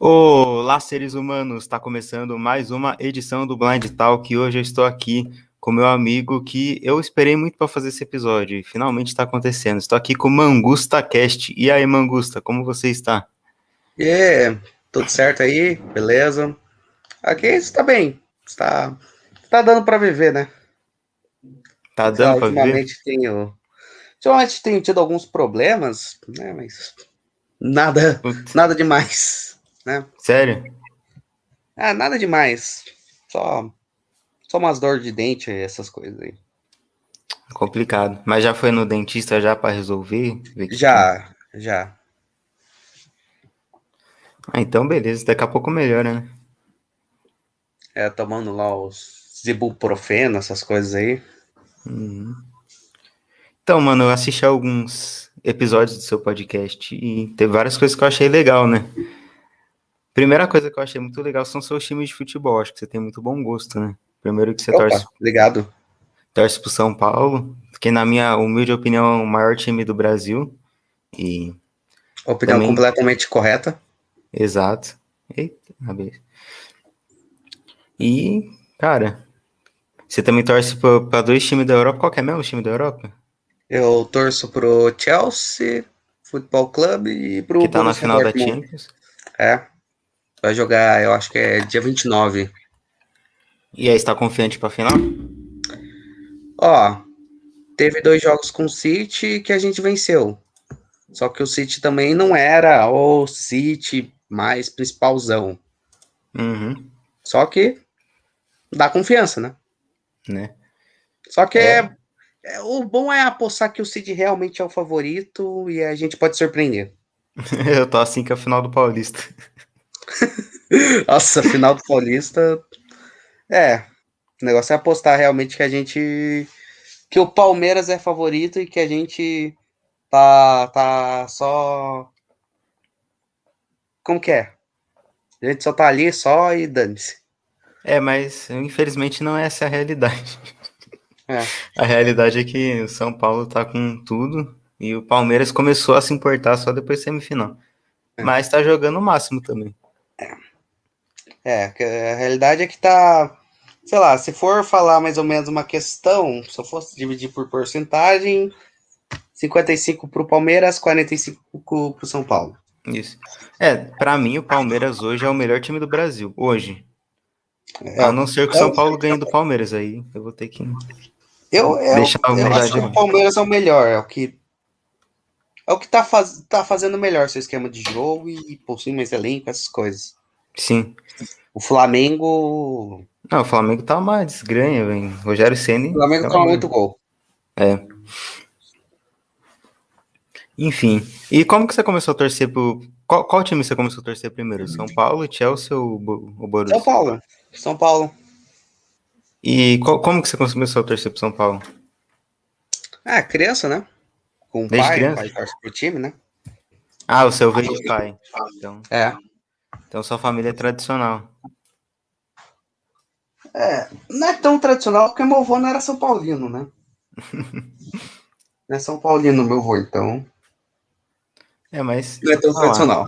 Olá, seres humanos! Está começando mais uma edição do Blind Talk e hoje eu estou aqui com meu amigo que eu esperei muito para fazer esse episódio e finalmente está acontecendo. Estou aqui com Mangusta Cast. E aí, Mangusta, como você está? E yeah, tudo certo aí? Beleza? Aqui está bem. Está, está dando para viver, né? Tá dando para viver? Ultimamente tenho, ultimamente tenho tido alguns problemas, né? Mas nada, nada demais né? Sério? Ah, nada demais. Só, só umas dores de dente, essas coisas aí. Complicado. Mas já foi no dentista já para resolver? Já, já. Ah, então beleza. Daqui a pouco melhora, né? É, tomando lá os ibuprofeno, essas coisas aí. Uhum. Então, mano, eu assisti alguns episódios do seu podcast e teve várias coisas que eu achei legal, né? Primeira coisa que eu achei muito legal são seus times de futebol. Acho que você tem muito bom gosto, né? Primeiro que você Opa, torce. Obrigado. Torce pro São Paulo, que na minha humilde opinião é o maior time do Brasil. E. Opinião também... completamente correta. Exato. Eita, E, cara, você também torce para dois times da Europa. Qual que é mesmo o time da Europa? Eu torço pro Chelsea Futebol Clube e pro. Que tá na final da Champions. É. Vai jogar, eu acho que é dia 29. E aí, está confiante para a final? Ó, teve dois jogos com o City que a gente venceu. Só que o City também não era o City mais principalzão. Uhum. Só que dá confiança, né? Né? Só que é. É, o bom é apostar que o City realmente é o favorito e a gente pode surpreender. Eu tô assim que é a final do Paulista. Nossa, final do Paulista. É. O negócio é apostar realmente que a gente. Que o Palmeiras é favorito e que a gente tá, tá só. Como que é? A gente só tá ali só e dane-se. É, mas infelizmente não é essa a realidade. É. A realidade é que o São Paulo tá com tudo e o Palmeiras começou a se importar só depois da semifinal. É. Mas tá jogando o máximo também. É, a realidade é que tá. Sei lá, se for falar mais ou menos uma questão, se eu fosse dividir por porcentagem, 55 para o Palmeiras, 45 para o São Paulo. Isso. É, para mim o Palmeiras hoje é o melhor time do Brasil, hoje. É, a não ser que o São Paulo ganhe do Palmeiras, aí eu vou ter que. Eu, eu, Deixar eu acho que o Palmeiras é o melhor, é o que. É o que tá, faz, tá fazendo melhor seu esquema de jogo e possui mais elenco, essas coisas. Sim. O Flamengo. Não, o Flamengo tá uma desgranha, velho. Rogério Senna. O Flamengo toma muito gol. É. Enfim. E como que você começou a torcer pro. Qual, qual time você começou a torcer primeiro? São Paulo, Chelsea ou o Borussia? São Paulo. São Paulo. E qual, como que você começou a torcer pro São Paulo? Ah, criança, né? Com o Desde pai, criança? o pai torce pro time, né? Ah, o seu veio de pai. Então. É. Então sua família é tradicional. É, não é tão tradicional porque meu avô não era São Paulino, né? não é São Paulino meu avô, então. É, mas. Não é tão tradicional.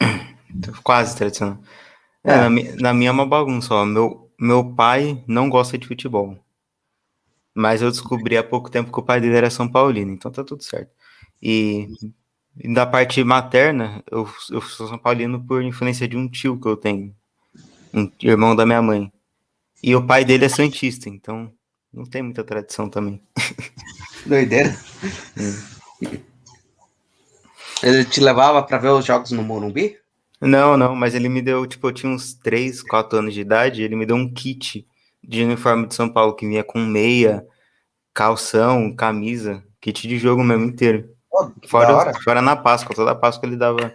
Quase tradicional. É, é. Na, na, minha é uma bagunça, ó. Meu, meu pai não gosta de futebol. Mas eu descobri há pouco tempo que o pai dele era São Paulino, então tá tudo certo. E da parte materna, eu, eu sou São Paulino por influência de um tio que eu tenho, um irmão da minha mãe. E o pai dele é Santista, então não tem muita tradição também. Doideira. Ele te levava para ver os jogos no Morumbi? Não, não, mas ele me deu, tipo, eu tinha uns 3, 4 anos de idade, ele me deu um kit de uniforme de São Paulo que vinha com meia, calção, camisa, kit de jogo mesmo inteiro fora, fora na Páscoa, toda Páscoa ele dava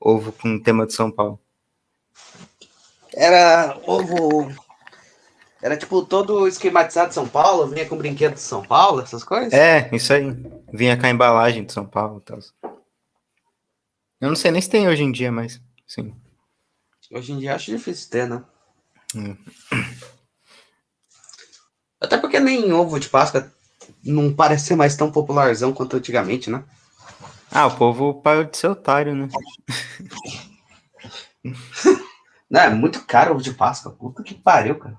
ovo com tema de São Paulo. Era ovo. Era tipo todo esquematizado de São Paulo, vinha com brinquedo de São Paulo, essas coisas? É, isso aí. Vinha com a embalagem de São Paulo e tal. Eu não sei nem se tem hoje em dia, mas sim. Hoje em dia acho difícil ter, né? Hum. Até porque nem ovo de Páscoa não parece ser mais tão popularzão quanto antigamente, né? Ah, o povo parou de ser otário, né? Não, é muito caro o de Páscoa. Puta que pariu, cara.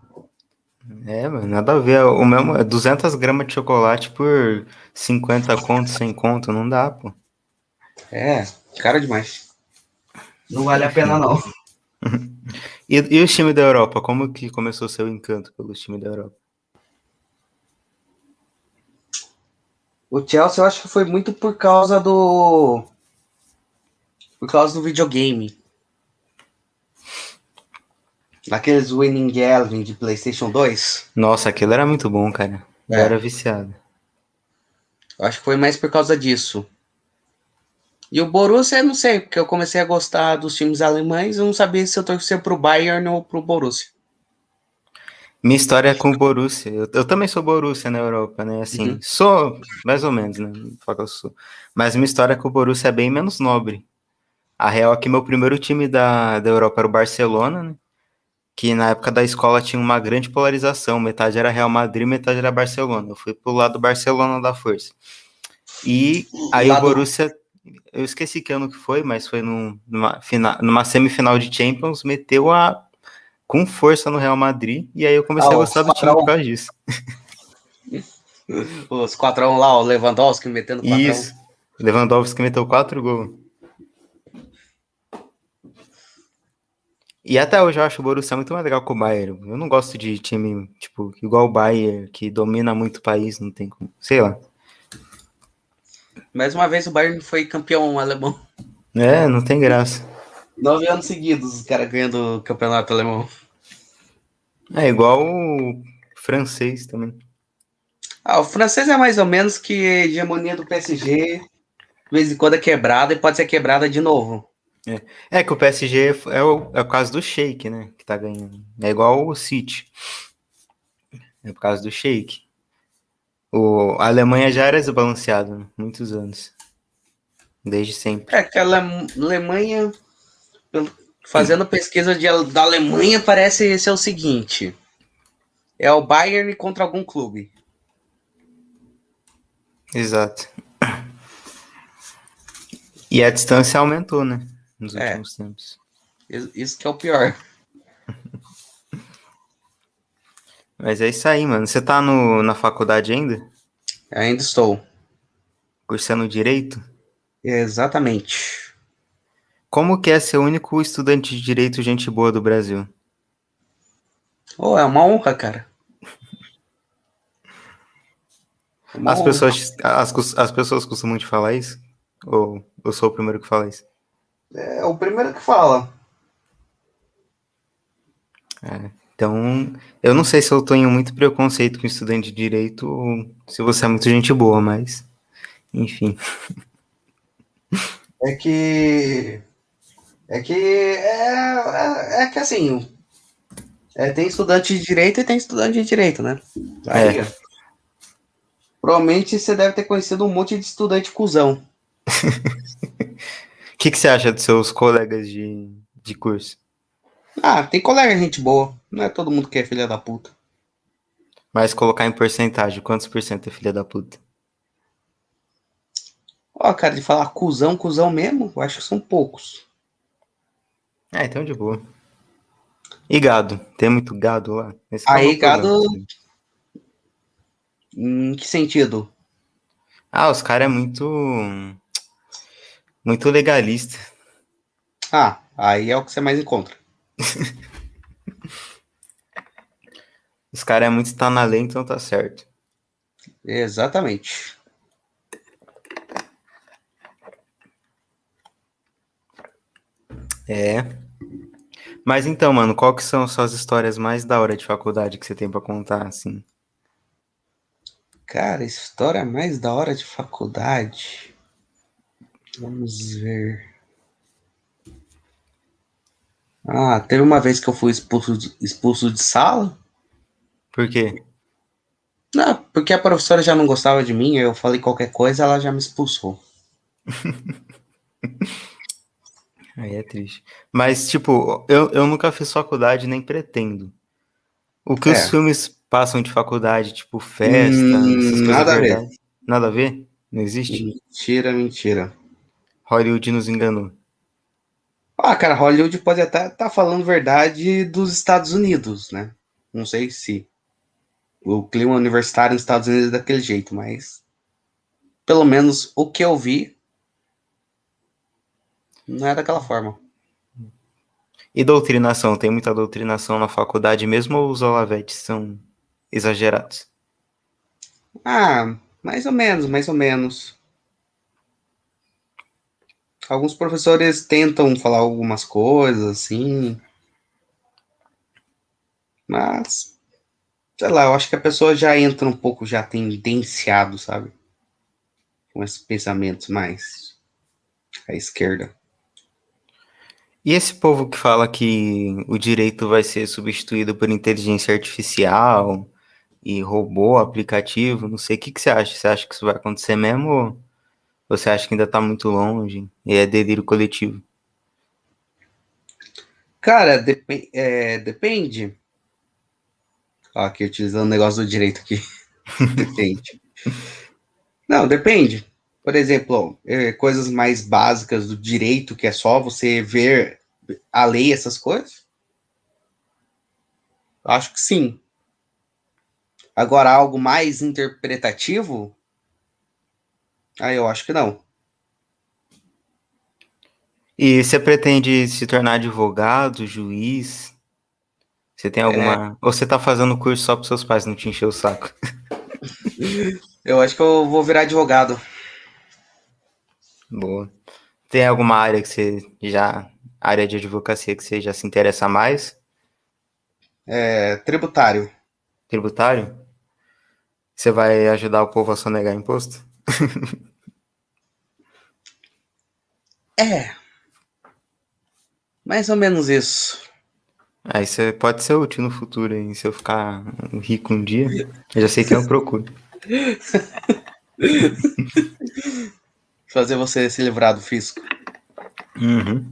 É, mano, nada a ver. O mesmo, 200 gramas de chocolate por 50 conto, 100 conto, não dá, pô. É, caro demais. Não vale a pena, não. e, e o time da Europa? Como que começou o seu encanto pelo time da Europa? O Chelsea eu acho que foi muito por causa do. Por causa do videogame. Aqueles Winning Eleven de PlayStation 2. Nossa, aquilo era muito bom, cara. Eu é. era viciado. Eu acho que foi mais por causa disso. E o Borussia, eu não sei, porque eu comecei a gostar dos times alemães, eu não sabia se eu torcia pro Bayern ou pro Borussia. Minha história é com o Borussia. Eu, eu também sou Borussia na Europa, né? Assim, uhum. sou mais ou menos, né? Fala que eu sou. Mas minha história com o Borussia é bem menos nobre. A real é que meu primeiro time da, da Europa era o Barcelona, né? que na época da escola tinha uma grande polarização, metade era Real Madrid, metade era Barcelona. Eu fui pro lado do Barcelona da força. E aí lado... o Borussia, eu esqueci que ano que foi, mas foi num, numa, numa semifinal de Champions, meteu a com força no Real Madrid, e aí eu comecei ah, a gostar do time por causa disso. Os 4x1 lá, o Lewandowski metendo 4 Isso, Lewandowski meteu 4 gols. E até hoje eu acho o Borussia muito mais legal que o Bayern. Eu não gosto de time, tipo, igual o Bayern, que domina muito o país, não tem como. Sei lá. Mais uma vez o Bayern foi campeão alemão. É, não tem graça. Nove anos seguidos os caras ganhando o campeonato alemão. É igual o francês também. Ah, o francês é mais ou menos que a hegemonia do PSG, de vez em quando é quebrada e pode ser quebrada de novo. É. é que o PSG é o, é o caso do Sheik, né? Que tá ganhando. É igual o City. É por causa do Sheik. O, a Alemanha já era desbalanceada né? muitos anos. Desde sempre. É que a Alemanha, fazendo pesquisa de, da Alemanha, parece ser o seguinte: é o Bayern contra algum clube. Exato. E a distância aumentou, né? nos é. últimos tempos. Isso que é o pior. Mas é isso aí, mano. Você tá no, na faculdade ainda? Ainda estou. Cursando Direito? Exatamente. Como que é ser o único estudante de Direito gente boa do Brasil? Oh, é uma honra, cara. É uma as, honra. Pessoas, as, as pessoas costumam te falar isso? Ou eu sou o primeiro que fala isso? É o primeiro que fala. É, então, eu não sei se eu tenho muito preconceito com estudante de direito ou se você é muito gente boa, mas enfim. É que. É que. É, é, é que assim. É, tem estudante de direito e tem estudante de direito, né? Aí, é. Provavelmente você deve ter conhecido um monte de estudante cuzão. O que, que você acha dos seus colegas de, de curso? Ah, tem colega gente boa. Não é todo mundo que é filha da puta. Mas colocar em porcentagem, quantos por cento é filha da puta? Ó, cara, de falar cuzão, cuzão mesmo, eu acho que são poucos. Ah, então de boa. E gado? Tem muito gado lá? Esse é Aí, gado. Em que sentido? Ah, os caras é muito muito legalista. Ah, aí é o que você mais encontra. Os caras é muito está na lei, então tá certo. Exatamente. É. Mas então, mano, qual que são suas histórias mais da hora de faculdade que você tem para contar, assim? Cara, história mais da hora de faculdade. Vamos ver. Ah, teve uma vez que eu fui expulso de, expulso de sala. Por quê? Não, porque a professora já não gostava de mim, eu falei qualquer coisa, ela já me expulsou. Aí é triste. Mas, tipo, eu, eu nunca fiz faculdade, nem pretendo. O que é. os filmes passam de faculdade, tipo, festa, hum, nada a ver. Nada a ver? Não existe? Mentira, mentira. Hollywood nos enganou. Ah, cara, Hollywood pode até estar tá falando verdade dos Estados Unidos, né? Não sei se o clima universitário nos Estados Unidos é daquele jeito, mas pelo menos o que eu vi não é daquela forma. E doutrinação? Tem muita doutrinação na faculdade mesmo ou os olavetes são exagerados? Ah, mais ou menos, mais ou menos. Alguns professores tentam falar algumas coisas, assim. Mas, sei lá, eu acho que a pessoa já entra um pouco já tendenciado, sabe? Com esses pensamentos mais à esquerda. E esse povo que fala que o direito vai ser substituído por inteligência artificial e robô, aplicativo, não sei, o que, que você acha? Você acha que isso vai acontecer mesmo ou você acha que ainda está muito longe e é delírio coletivo? Cara, dep é, depende. Ó, aqui utilizando o negócio do direito aqui. depende. Não, depende. Por exemplo, é, coisas mais básicas do direito, que é só você ver a lei, essas coisas. Acho que sim. Agora, algo mais interpretativo, aí eu acho que não. E você pretende se tornar advogado, juiz? Você tem alguma. É... Ou você tá fazendo curso só para seus pais não te encher o saco? eu acho que eu vou virar advogado. Boa. Tem alguma área que você já. área de advocacia que você já se interessa mais? É, tributário. Tributário? Você vai ajudar o povo a sonegar imposto? é. Mais ou menos isso. Aí você pode ser útil no futuro, hein? Se eu ficar rico um dia, eu já sei que eu procuro. Fazer você se livrar do fisco. Uhum.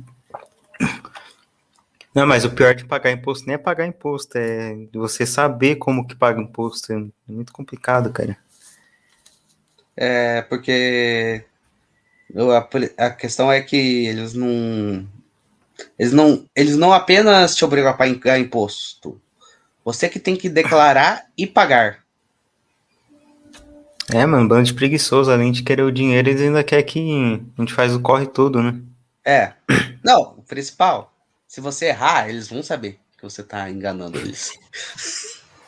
Não, mas o pior de pagar imposto nem é pagar imposto, é você saber como que paga imposto. É muito complicado, cara. É, porque a, a questão é que eles não, eles não. Eles não apenas te obrigam a pagar imposto. Você que tem que declarar e pagar. É, mano, bando de preguiçoso. Além de querer o dinheiro, eles ainda querem que a gente faz o corre todo, né? É. Não, o principal se você errar, eles vão saber que você está enganando eles.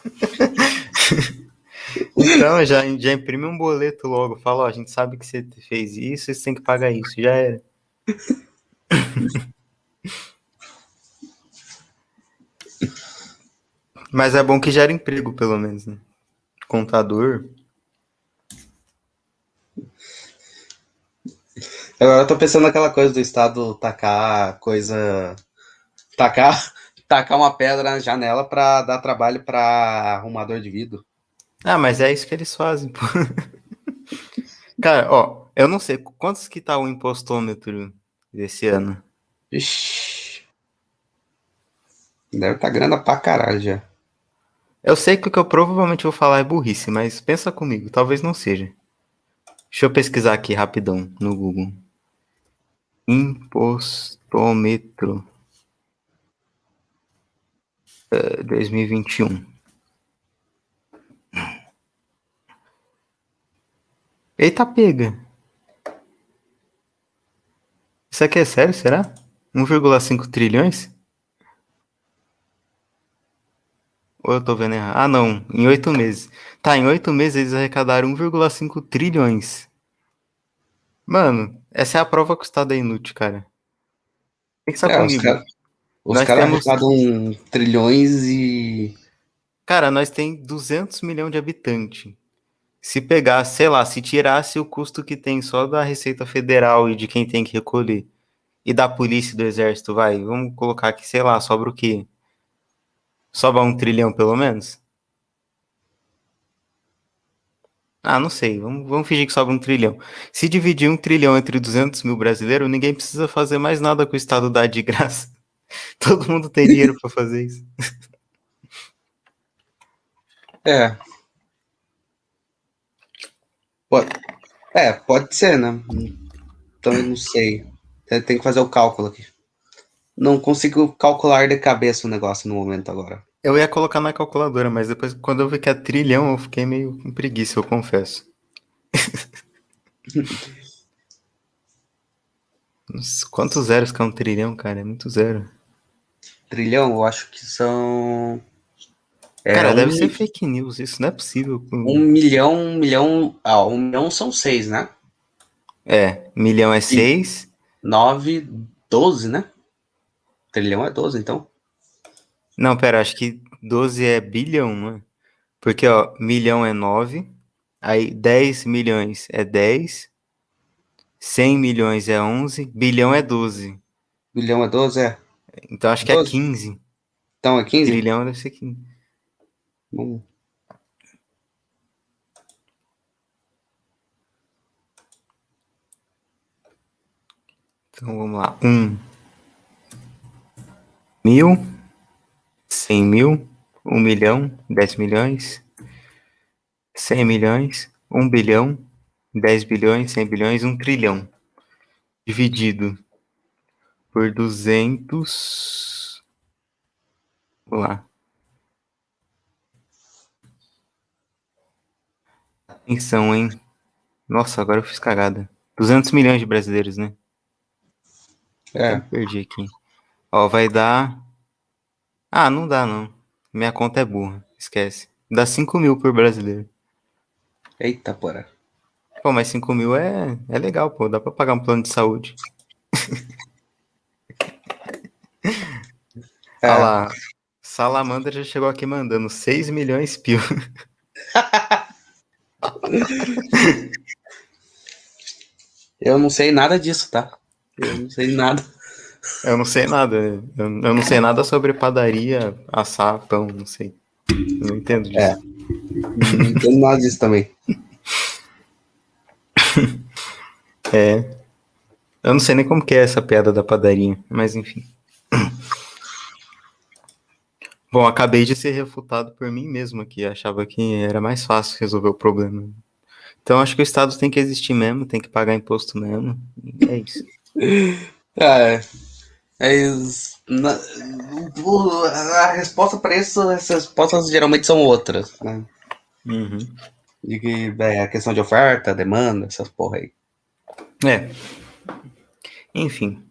então, já, já imprime um boleto logo. Fala, ó, a gente sabe que você fez isso você tem que pagar isso. Já era. Mas é bom que gera emprego, pelo menos, né? Contador. Agora eu tô pensando naquela coisa do Estado tacar coisa tacar, tacar uma pedra na janela para dar trabalho para arrumador de vidro. Ah, mas é isso que eles fazem, pô. Cara, ó, eu não sei quantos que tá o impostômetro desse ano. Ixi. Deve tá grana pra caralho já. Eu sei que o que eu provavelmente vou falar é burrice, mas pensa comigo, talvez não seja. Deixa eu pesquisar aqui rapidão no Google. Impostômetro. 2021. Eita pega. Isso aqui é sério, será? 1,5 trilhões? Ou eu tô vendo errado? Ah, não. Em oito meses. Tá, em oito meses eles arrecadaram 1,5 trilhões. Mano, essa é a prova que o Estado é inútil, cara. Pensa é, comigo. Cara, os caras temos... arrecadam trilhões e. Cara, nós tem 200 milhões de habitantes. Se pegar, sei lá, se tirasse o custo que tem só da Receita Federal e de quem tem que recolher, e da polícia e do exército, vai, vamos colocar aqui, sei lá, sobra o quê? Sobra um trilhão pelo menos? Ah, não sei, vamos, vamos fingir que sobra um trilhão. Se dividir um trilhão entre 200 mil brasileiros, ninguém precisa fazer mais nada com o Estado dá de graça. Todo mundo tem dinheiro para fazer isso. É. Pode, é, pode ser, né? Então eu não sei. Tem que fazer o cálculo aqui. não consigo calcular de cabeça o negócio no momento agora. Eu ia colocar na calculadora, mas depois, quando eu vi que é trilhão, eu fiquei meio com preguiça, eu confesso. Quantos zeros que é um trilhão, cara? É muito zero. Trilhão, eu acho que são. É, cara, um... deve ser fake news, isso não é possível. Um milhão, um milhão. Ah, um milhão são seis, né? É, milhão é seis. Nove, doze, né? Trilhão é doze, então. Não, pera, acho que 12 é bilhão, não é? Porque, ó, milhão é 9, aí 10 milhões é 10, 100 milhões é 11, bilhão é 12. Bilhão é 12, é? Então acho 12. que é 15. Então é 15? Trilhão deve ser 15. Vamos. Então vamos lá. 1 um. mil cem mil, um milhão, dez milhões, cem milhões, um bilhão, dez bilhões, cem bilhões, um trilhão. Dividido por duzentos. Vamos lá. Atenção, hein? Nossa, agora eu fiz cagada. 200 milhões de brasileiros, né? É. Eu perdi aqui. Ó, vai dar ah, não dá não. Minha conta é burra, esquece. Dá 5 mil por brasileiro. Eita, porra. Pô, mas 5 mil é, é legal, pô. Dá pra pagar um plano de saúde. É. Olha lá. Salamandra já chegou aqui mandando 6 milhões pio. Eu não sei nada disso, tá? Eu não sei nada. Eu não sei nada. Eu, eu não sei nada sobre padaria, assar pão, não sei. Eu não entendo disso. É. Não entendo nada disso também. É. Eu não sei nem como que é essa piada da padaria, mas enfim. Bom, acabei de ser refutado por mim mesmo aqui. Achava que era mais fácil resolver o problema. Então acho que o Estado tem que existir mesmo, tem que pagar imposto mesmo. É isso. Ah, é. Mas, na, a resposta para isso, as respostas geralmente são outras, né? Uhum. De que é a questão de oferta, demanda, essas porra aí. É. Enfim.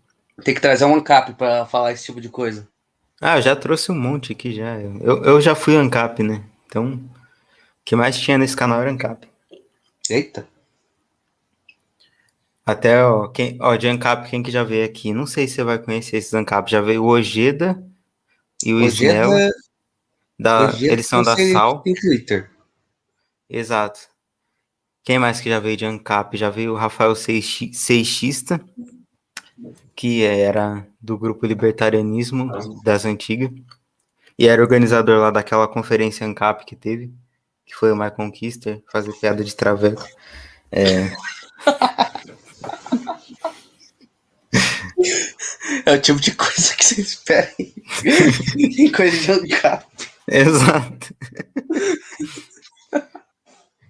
Tem que trazer um ANCAP para falar esse tipo de coisa. Ah, eu já trouxe um monte aqui já. Eu, eu já fui ANCAP, né? Então, o que mais tinha nesse canal era ANCAP. Eita. Até, ó, quem, ó, de Ancap, quem que já veio aqui? Não sei se você vai conhecer esses Ancap. Já veio o Ojeda e o Ojeda, Snell. Da, Ojeda eles são da Sal. Twitter. Exato. Quem mais que já veio de Ancap? Já veio o Rafael Seixista, que era do grupo Libertarianismo das Antigas. E era organizador lá daquela conferência Ancap que teve, que foi o My Conquister, fazer piada de traveco. É... É o tipo de coisa que você espera em coisa de ANCAP. Exato.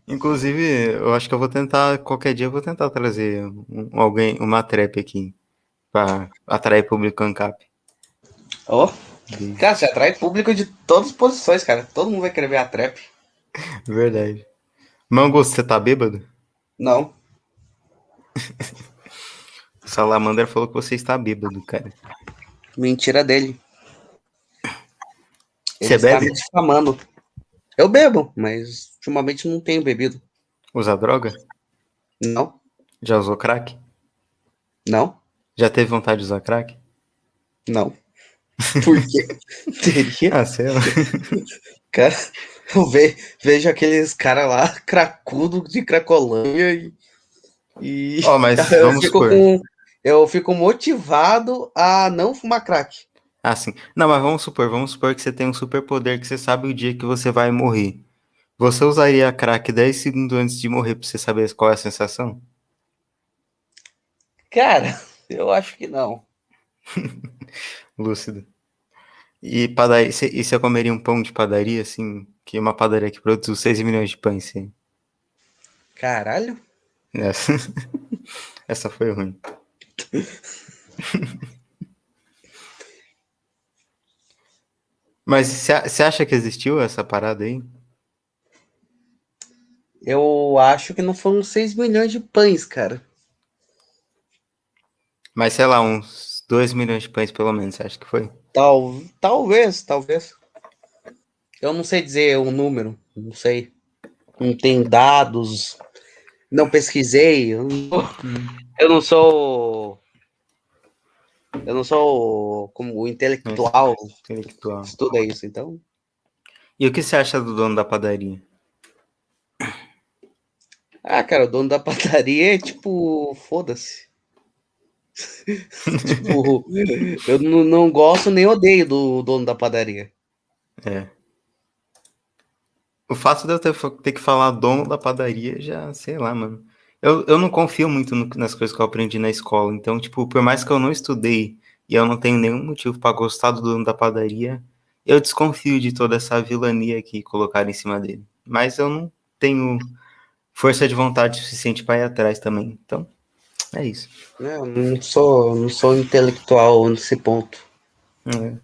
Inclusive, eu acho que eu vou tentar, qualquer dia eu vou tentar trazer um, alguém, uma trap aqui, para atrair público ANCAP. Ó, oh, cara, você atrai público de todas as posições, cara. Todo mundo vai querer ver a trap. Verdade. Mango, você tá bêbado? Não. O Salamandra falou que você está bêbado, cara. Mentira dele. Ele você está bebe? me difamando. Eu bebo, mas ultimamente não tenho bebido. Usa droga? Não. Já usou crack? Não. Já teve vontade de usar crack? Não. Por quê? Teria? Ah, sei lá. Cara, eu ve, vejo aqueles caras lá, cracudo de Cracolândia e. e oh, mas vamos fico com, eu fico motivado a não fumar crack. Ah, sim. Não, mas vamos supor, vamos supor que você tem um superpoder que você sabe o dia que você vai morrer. Você usaria crack 10 segundos antes de morrer pra você saber qual é a sensação? Cara, eu acho que não. Lúcido. E padaria, e você comeria um pão de padaria, assim, que uma padaria que produz 6 milhões de pães, sim? Caralho? Essa, Essa foi ruim. Mas você acha que existiu essa parada aí? Eu acho que não foram 6 milhões de pães, cara. Mas sei lá, uns 2 milhões de pães pelo menos, você acha que foi? Tal, talvez, talvez. Eu não sei dizer o número, não sei. Não tenho dados, não pesquisei. Eu não, hum. eu não sou. Eu não sou como o intelectual, intelectual. Estuda isso, então. E o que você acha do dono da padaria? Ah, cara, o dono da padaria é tipo, foda-se. tipo, eu não, não gosto nem odeio do dono da padaria. É. O fato de eu ter, ter que falar dono da padaria já, sei lá, mano. Eu, eu não confio muito no, nas coisas que eu aprendi na escola. Então, tipo, por mais que eu não estudei e eu não tenho nenhum motivo para gostar do dono da padaria, eu desconfio de toda essa vilania que colocaram em cima dele. Mas eu não tenho força de vontade suficiente para ir atrás também. Então, é isso. É, eu não sou, não sou intelectual nesse ponto. É.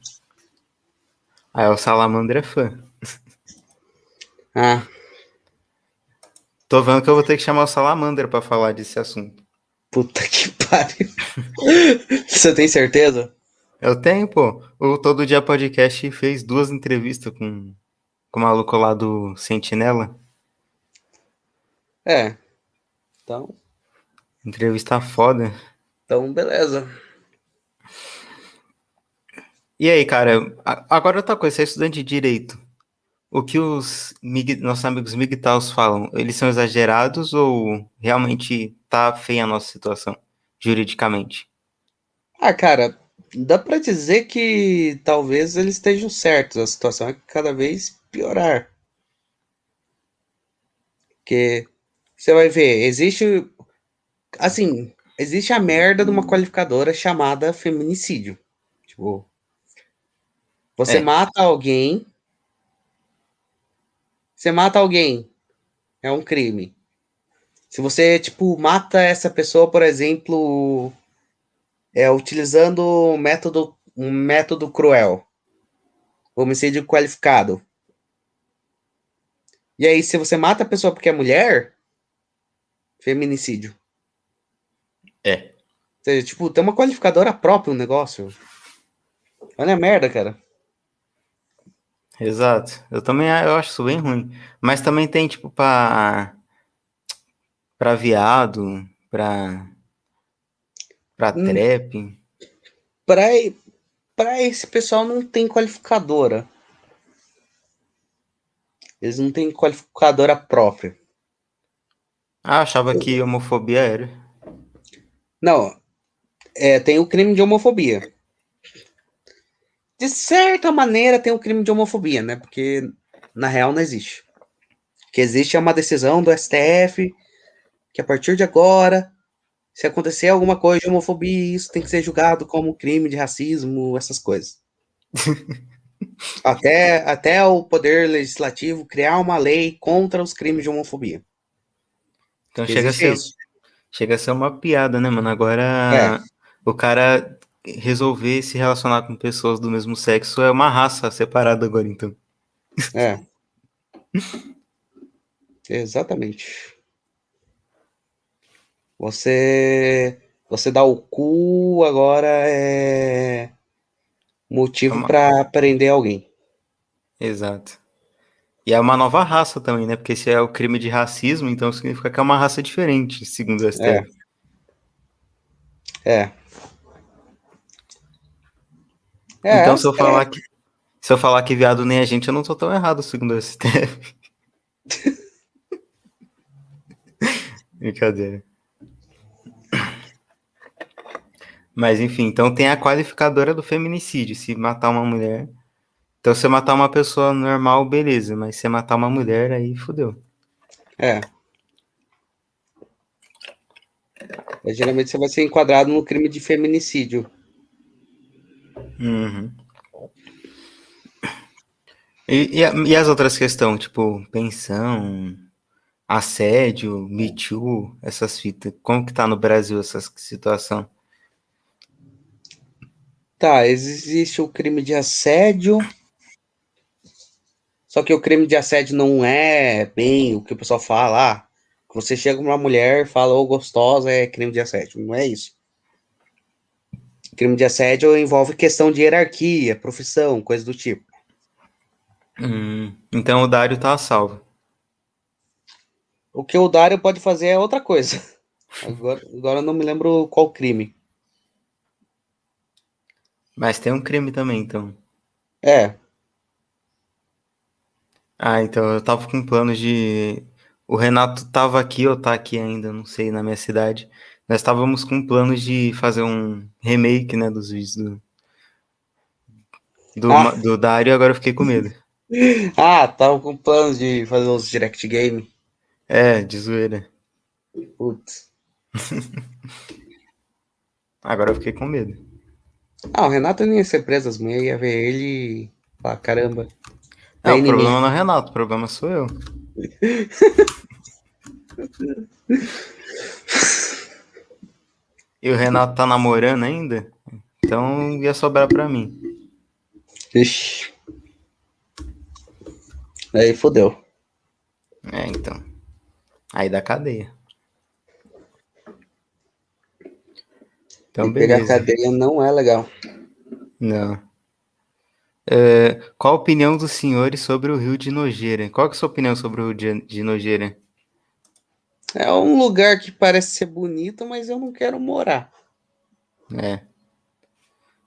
Aí o Salamandra é fã. Ah. Tô vendo que eu vou ter que chamar o Salamandra para falar desse assunto. Puta que pariu. Você tem certeza? Eu tenho, pô. O Todo Dia Podcast fez duas entrevistas com, com o maluco lá do Sentinela. É. Então. Entrevista foda. Então, beleza. E aí, cara, agora outra coisa, você é estudante de direito. O que os nossos amigos migtaus falam, eles são exagerados ou realmente tá feia a nossa situação, juridicamente? Ah, cara, dá para dizer que talvez eles estejam certos, a situação é cada vez piorar. Porque você vai ver, existe assim, existe a merda de uma qualificadora chamada feminicídio. Tipo, você é. mata alguém você mata alguém, é um crime. Se você, tipo, mata essa pessoa, por exemplo, é, utilizando um método, um método cruel, homicídio qualificado. E aí, se você mata a pessoa porque é mulher, feminicídio. É. Ou seja, tipo, tem uma qualificadora própria o um negócio. Olha a merda, cara. Exato. Eu também eu acho isso bem ruim. Mas também tem, tipo, pra, pra viado, pra, pra hum. trap. Pra, pra esse pessoal não tem qualificadora. Eles não têm qualificadora própria. Ah, achava que homofobia era. Não. É, tem o crime de homofobia de certa maneira tem o um crime de homofobia, né? Porque na real não existe. O que existe é uma decisão do STF que a partir de agora, se acontecer alguma coisa de homofobia, isso tem que ser julgado como crime de racismo, essas coisas. até, até o poder legislativo criar uma lei contra os crimes de homofobia. Então chega a, ser, chega a ser uma piada, né, mano? Agora é. o cara resolver se relacionar com pessoas do mesmo sexo é uma raça separada agora, então. É. Exatamente. Você você dá o cu agora é motivo é uma... para prender alguém. Exato. E é uma nova raça também, né? Porque se é o crime de racismo, então significa que é uma raça diferente, segundo o STF. É. é. É, então, se eu, falar que, se eu falar que viado nem a gente, eu não tô tão errado, segundo o STF. Brincadeira. Mas enfim, então tem a qualificadora do feminicídio. Se matar uma mulher. Então, se matar uma pessoa normal, beleza. Mas se matar uma mulher, aí fodeu. É. é. Geralmente você vai ser enquadrado no crime de feminicídio. Uhum. E, e, as outras questões, tipo, pensão, assédio, Me Too, essas fitas, como que tá no Brasil essa situação? Tá, existe o crime de assédio, Só que o crime de assédio não é bem o que o pessoal fala. Ah, você chega com uma mulher, fala, ô oh, gostosa, é crime de assédio. Não é isso. Crime de assédio envolve questão de hierarquia, profissão, coisa do tipo. Hum, então o Dário tá a salvo. O que o Dário pode fazer é outra coisa. Agora, agora eu não me lembro qual crime. Mas tem um crime também, então. É. Ah, então eu tava com planos de. O Renato tava aqui ou tá aqui ainda, não sei, na minha cidade. Nós estávamos com planos de fazer um remake, né, dos vídeos do, do, ah. do Dario, agora eu fiquei com medo. ah, tava com planos de fazer uns direct game. É, de zoeira. Putz. agora eu fiquei com medo. Ah, o Renato nem ia ser preso, as mulheres ia ver ele e falar, caramba. Não, o problema não é o Renato, o problema sou eu. e o Renato tá namorando ainda? Então ia sobrar pra mim. Ixi. Aí fodeu. É, então. Aí da cadeia. Então, beleza. Pegar cadeia não é legal. Não. É, qual a opinião dos senhores sobre o Rio de Nojeira? Qual é a sua opinião sobre o Rio de Nojeira? É um lugar que parece ser bonito, mas eu não quero morar. É.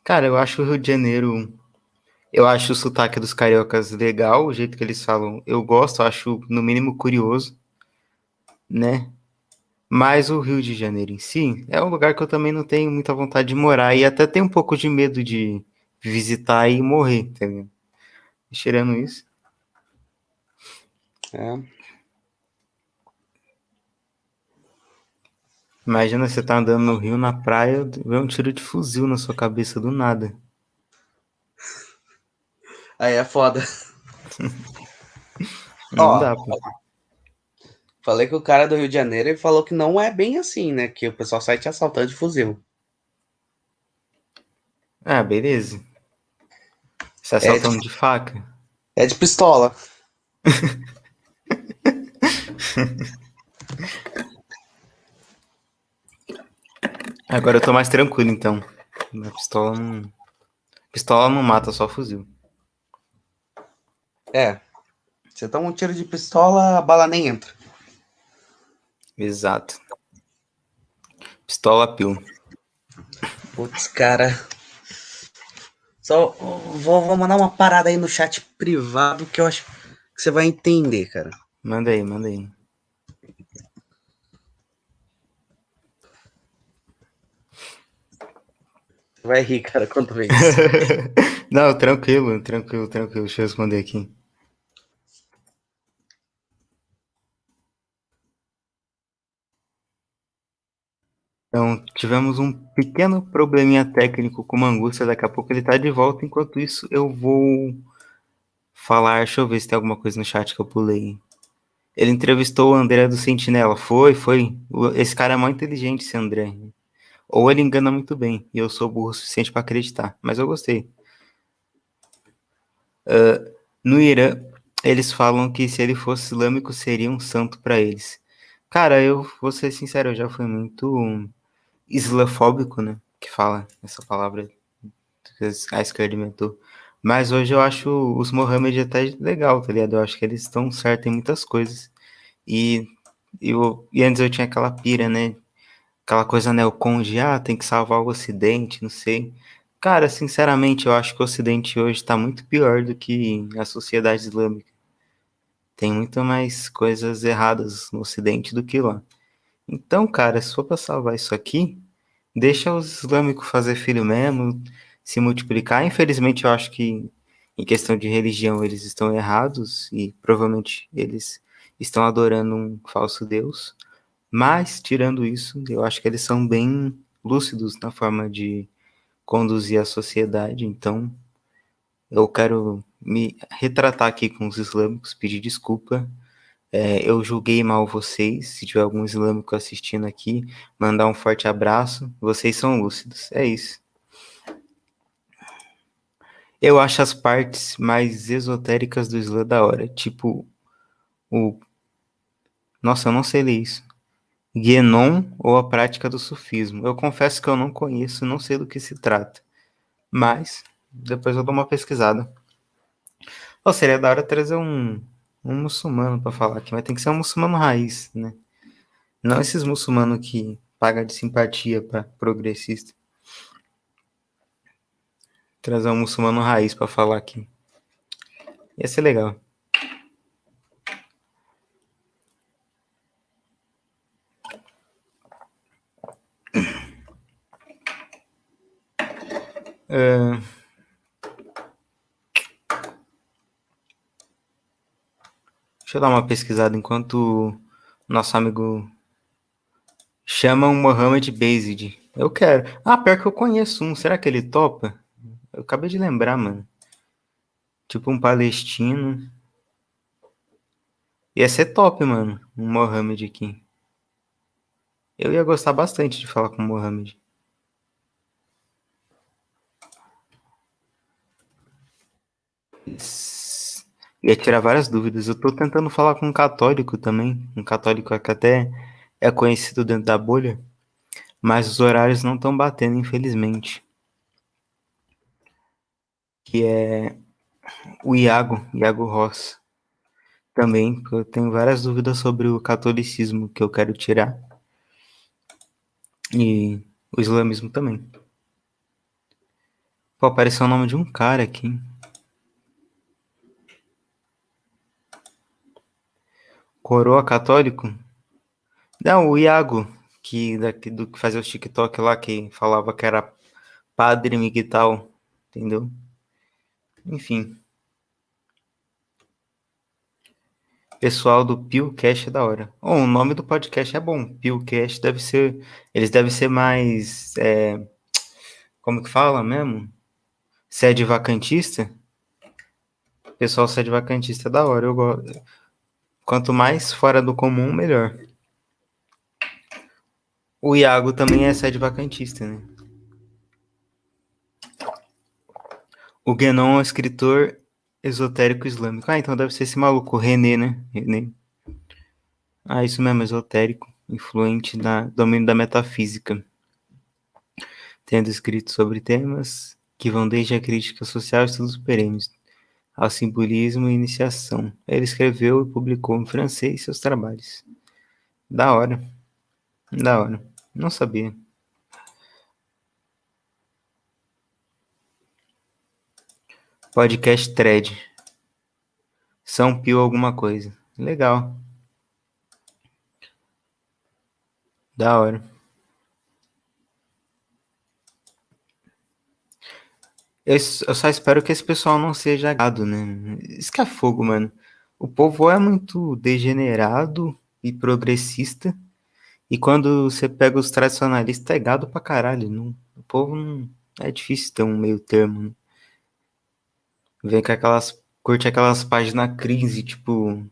Cara, eu acho o Rio de Janeiro. Eu acho o sotaque dos cariocas legal, o jeito que eles falam. Eu gosto, acho no mínimo curioso, né? Mas o Rio de Janeiro em si é um lugar que eu também não tenho muita vontade de morar e até tenho um pouco de medo de visitar e morrer, entendeu? Tirando isso. É. Imagina você tá andando no rio, na praia, vê um tiro de fuzil na sua cabeça do nada. Aí é foda. Não Ó, dá, pô. Falei que o cara do Rio de Janeiro ele falou que não é bem assim, né? Que o pessoal sai te assaltando de fuzil. Ah, beleza. Você assaltando é de... de faca? É de pistola. Agora eu tô mais tranquilo, então. A pistola não. Pistola não mata, só fuzil. É. Você toma um tiro de pistola, a bala nem entra. Exato. Pistola pil. Putz, cara. Só vou, vou mandar uma parada aí no chat privado que eu acho que você vai entender, cara. Manda aí, manda aí. Vai rir, cara, quanto vez. Não, tranquilo, tranquilo, tranquilo. Deixa eu responder aqui. Então, tivemos um pequeno probleminha técnico com o Angústia, daqui a pouco ele tá de volta, enquanto isso eu vou falar, deixa eu ver se tem alguma coisa no chat que eu pulei. Ele entrevistou o André do Sentinela, foi, foi. Esse cara é muito inteligente, esse André. Ou ele engana muito bem, e eu sou burro o suficiente para acreditar, mas eu gostei. Uh, no Irã, eles falam que se ele fosse islâmico seria um santo para eles. Cara, eu vou ser sincero, eu já fui muito islafóbico, né? Que fala essa palavra que a esquerda inventou. Mas hoje eu acho os Mohamed até legal, tá ligado? Eu acho que eles estão certos em muitas coisas. E, eu, e antes eu tinha aquela pira, né? Aquela coisa neocon de, ah, tem que salvar o Ocidente, não sei. Cara, sinceramente, eu acho que o Ocidente hoje está muito pior do que a sociedade islâmica. Tem muito mais coisas erradas no Ocidente do que lá. Então, cara, se for para salvar isso aqui, deixa os islâmicos fazer filho mesmo, se multiplicar. Infelizmente, eu acho que em questão de religião eles estão errados e provavelmente eles estão adorando um falso Deus. Mas, tirando isso, eu acho que eles são bem lúcidos na forma de conduzir a sociedade. Então, eu quero me retratar aqui com os islâmicos, pedir desculpa é, eu julguei mal vocês. Se tiver algum islâmico assistindo aqui, mandar um forte abraço. Vocês são lúcidos. É isso. Eu acho as partes mais esotéricas do Islã da hora. Tipo, o. Nossa, eu não sei ler isso. Guénon ou a prática do sufismo. Eu confesso que eu não conheço, não sei do que se trata. Mas, depois eu dou uma pesquisada. Ou seria da hora trazer um, um muçulmano para falar aqui, mas tem que ser um muçulmano raiz, né? Não esses muçulmanos que pagam de simpatia para progressista. Trazer um muçulmano raiz para falar aqui. Ia ser legal. Uh, deixa eu dar uma pesquisada enquanto nosso amigo chama um Mohamed Bazid. Eu quero. Ah, pior que eu conheço um. Será que ele topa? Eu acabei de lembrar, mano. Tipo um palestino. Ia ser top, mano. Um Mohamed aqui. Eu ia gostar bastante de falar com o Mohamed. Ia tirar várias dúvidas. Eu tô tentando falar com um católico também. Um católico que até é conhecido dentro da bolha. Mas os horários não estão batendo, infelizmente. Que é o Iago, Iago Ross. Também, eu tenho várias dúvidas sobre o catolicismo que eu quero tirar. E o islamismo também. Pô, apareceu o nome de um cara aqui. Coroa católico? Não, o Iago, que daqui do que fazia o TikTok lá, que falava que era padre Miguel, entendeu? Enfim. Pessoal do PillCast é da hora. Oh, o nome do podcast é bom. PillCast deve ser. Eles devem ser mais. É, como que fala mesmo? Sede vacantista? Pessoal, sede vacantista é da hora. Eu gosto. Quanto mais fora do comum, melhor. O Iago também é sede vacantista, né? O Guénon é um escritor esotérico islâmico. Ah, então deve ser esse maluco, René, né? René. Ah, isso mesmo, esotérico, influente na domínio da metafísica. Tendo escrito sobre temas que vão desde a crítica social e estudos perenes, ao simbolismo e iniciação. Ele escreveu e publicou em francês seus trabalhos. Da hora. Da hora. Não sabia. Podcast thread. São Pio alguma coisa. Legal. Da hora. Eu, eu só espero que esse pessoal não seja gado, né? Isso que é fogo, mano. O povo é muito degenerado e progressista. E quando você pega os tradicionalistas, é gado pra caralho. Não, o povo não. É difícil ter um meio termo. Né? Vem com aquelas. Curte aquelas páginas crise, tipo.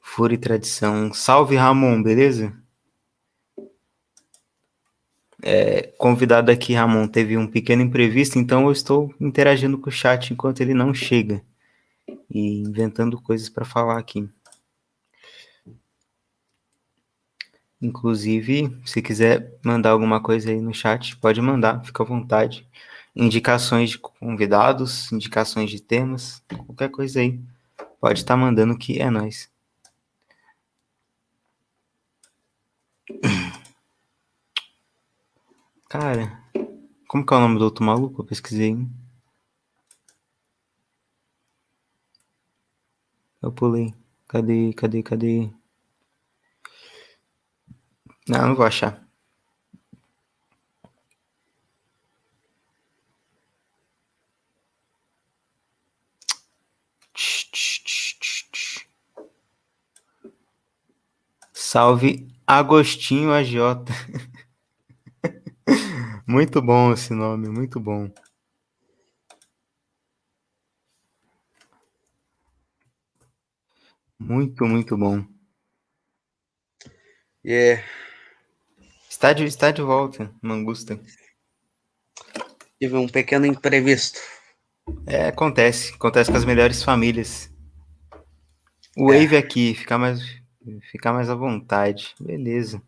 Fúria e tradição. Salve Ramon, beleza? É, convidado aqui, Ramon, teve um pequeno imprevisto, então eu estou interagindo com o chat enquanto ele não chega e inventando coisas para falar aqui. Inclusive, se quiser mandar alguma coisa aí no chat, pode mandar, fica à vontade. Indicações de convidados, indicações de temas, qualquer coisa aí, pode estar tá mandando que é nós. Cara, como que é o nome do outro maluco? Eu pesquisei. Hein? Eu pulei. Cadê, cadê, cadê? Não, não vou achar. Salve Agostinho Agiota. Muito bom esse nome, muito bom. Muito, muito bom. Yeah. Está de, está de volta, Mangusta. Tive um pequeno imprevisto. É, acontece. Acontece com as melhores famílias. O é. Wave aqui, ficar mais, ficar mais à vontade. Beleza.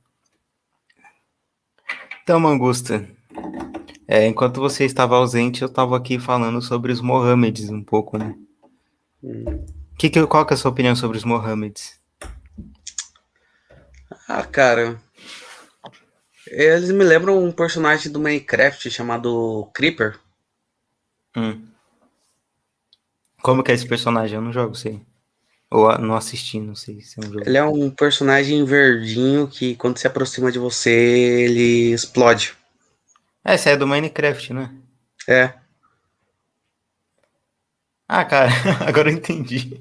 Então, Mangusta, é, enquanto você estava ausente, eu estava aqui falando sobre os Mohammeds um pouco, né? Hum. Que, que, qual que é a sua opinião sobre os Mohammeds? Ah, cara. Eles me lembram um personagem do Minecraft chamado Creeper. Hum. Como que é esse personagem? Eu não jogo, sei. Ou não assisti, não sei se é um jogo. Ele é um personagem verdinho que quando se aproxima de você, ele explode. É, esse é do Minecraft, né? É. Ah, cara, agora eu entendi.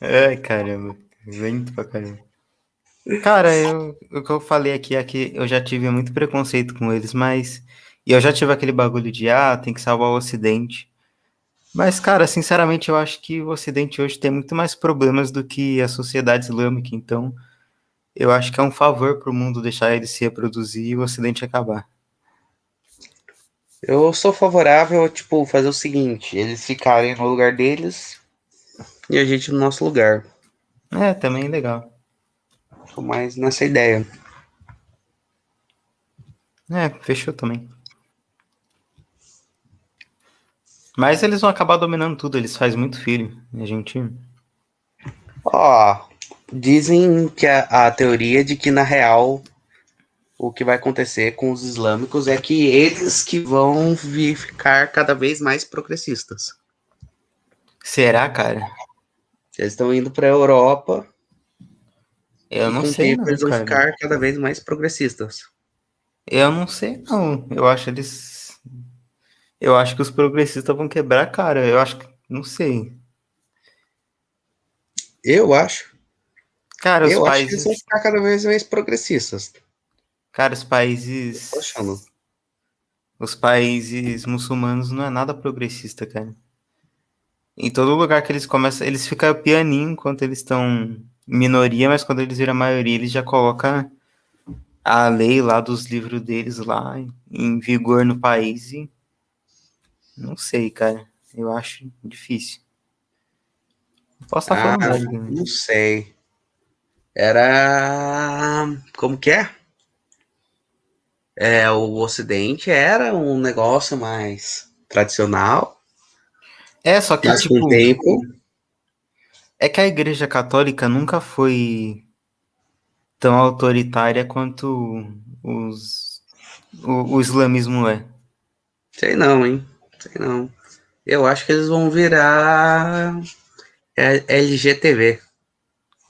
Ai, caramba. Vento pra caramba. Cara, eu, o que eu falei aqui é que eu já tive muito preconceito com eles, mas. E eu já tive aquele bagulho de, ah, tem que salvar o Ocidente. Mas, cara, sinceramente, eu acho que o Ocidente hoje tem muito mais problemas do que a sociedade islâmica. Então, eu acho que é um favor para o mundo deixar ele se reproduzir e o Ocidente acabar. Eu sou favorável a, tipo, fazer o seguinte: eles ficarem no lugar deles e a gente no nosso lugar. É, também é legal. Tô mais nessa ideia. É, fechou também. Mas eles vão acabar dominando tudo, eles fazem muito filho. A gente. Ó, oh, dizem que a, a teoria de que na real o que vai acontecer com os islâmicos é que eles que vão ficar cada vez mais progressistas. Será, cara? Eles estão indo para a Europa. Eu não sei, não, eles vão cara. ficar cada vez mais progressistas. Eu não sei, não. Eu acho eles eu acho que os progressistas vão quebrar a cara. Eu acho que. Não sei. Eu acho. Cara, os eu países. Acho que eles vão ficar cada vez mais progressistas. Cara, os países. Os países muçulmanos não é nada progressista, cara. Em todo lugar que eles começam, eles ficam pianinho enquanto eles estão minoria, mas quando eles viram a maioria, eles já colocam a lei lá dos livros deles lá em vigor no país e não sei, cara. Eu acho difícil. Posso estar falando ah, né? Não sei. Era. Como que é? É, o Ocidente era um negócio mais tradicional. É, só que, tipo, com tempo. É que a Igreja Católica nunca foi tão autoritária quanto os, o, o islamismo é. Sei não, hein? Sei não. Eu acho que eles vão virar LGTV.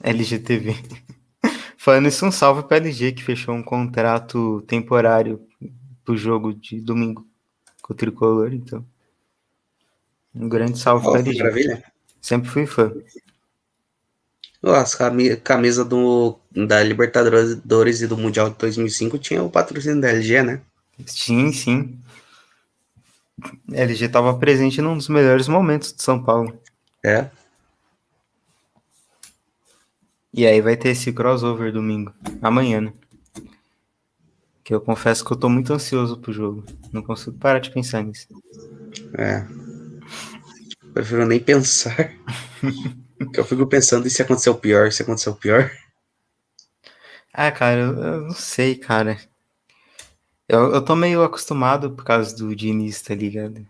LGTV. Falando isso, um salve para LG que fechou um contrato temporário pro jogo de domingo com o tricolor, então. Um grande salve oh, para LG. Maravilha. Sempre fui fã. Nossa, camisa do, da Libertadores e do Mundial de 2005 tinha o patrocínio da LG, né? Sim, sim. A LG estava presente num dos melhores momentos de São Paulo. É. E aí vai ter esse crossover domingo, amanhã, né? Que eu confesso que eu tô muito ansioso pro jogo. Não consigo parar de pensar nisso. É. Prefiro nem pensar. que eu fico pensando e se acontecer o pior, se acontecer o pior. Ah, cara, eu, eu não sei, cara. Eu, eu tô meio acostumado por causa do Diniz, tá ligado?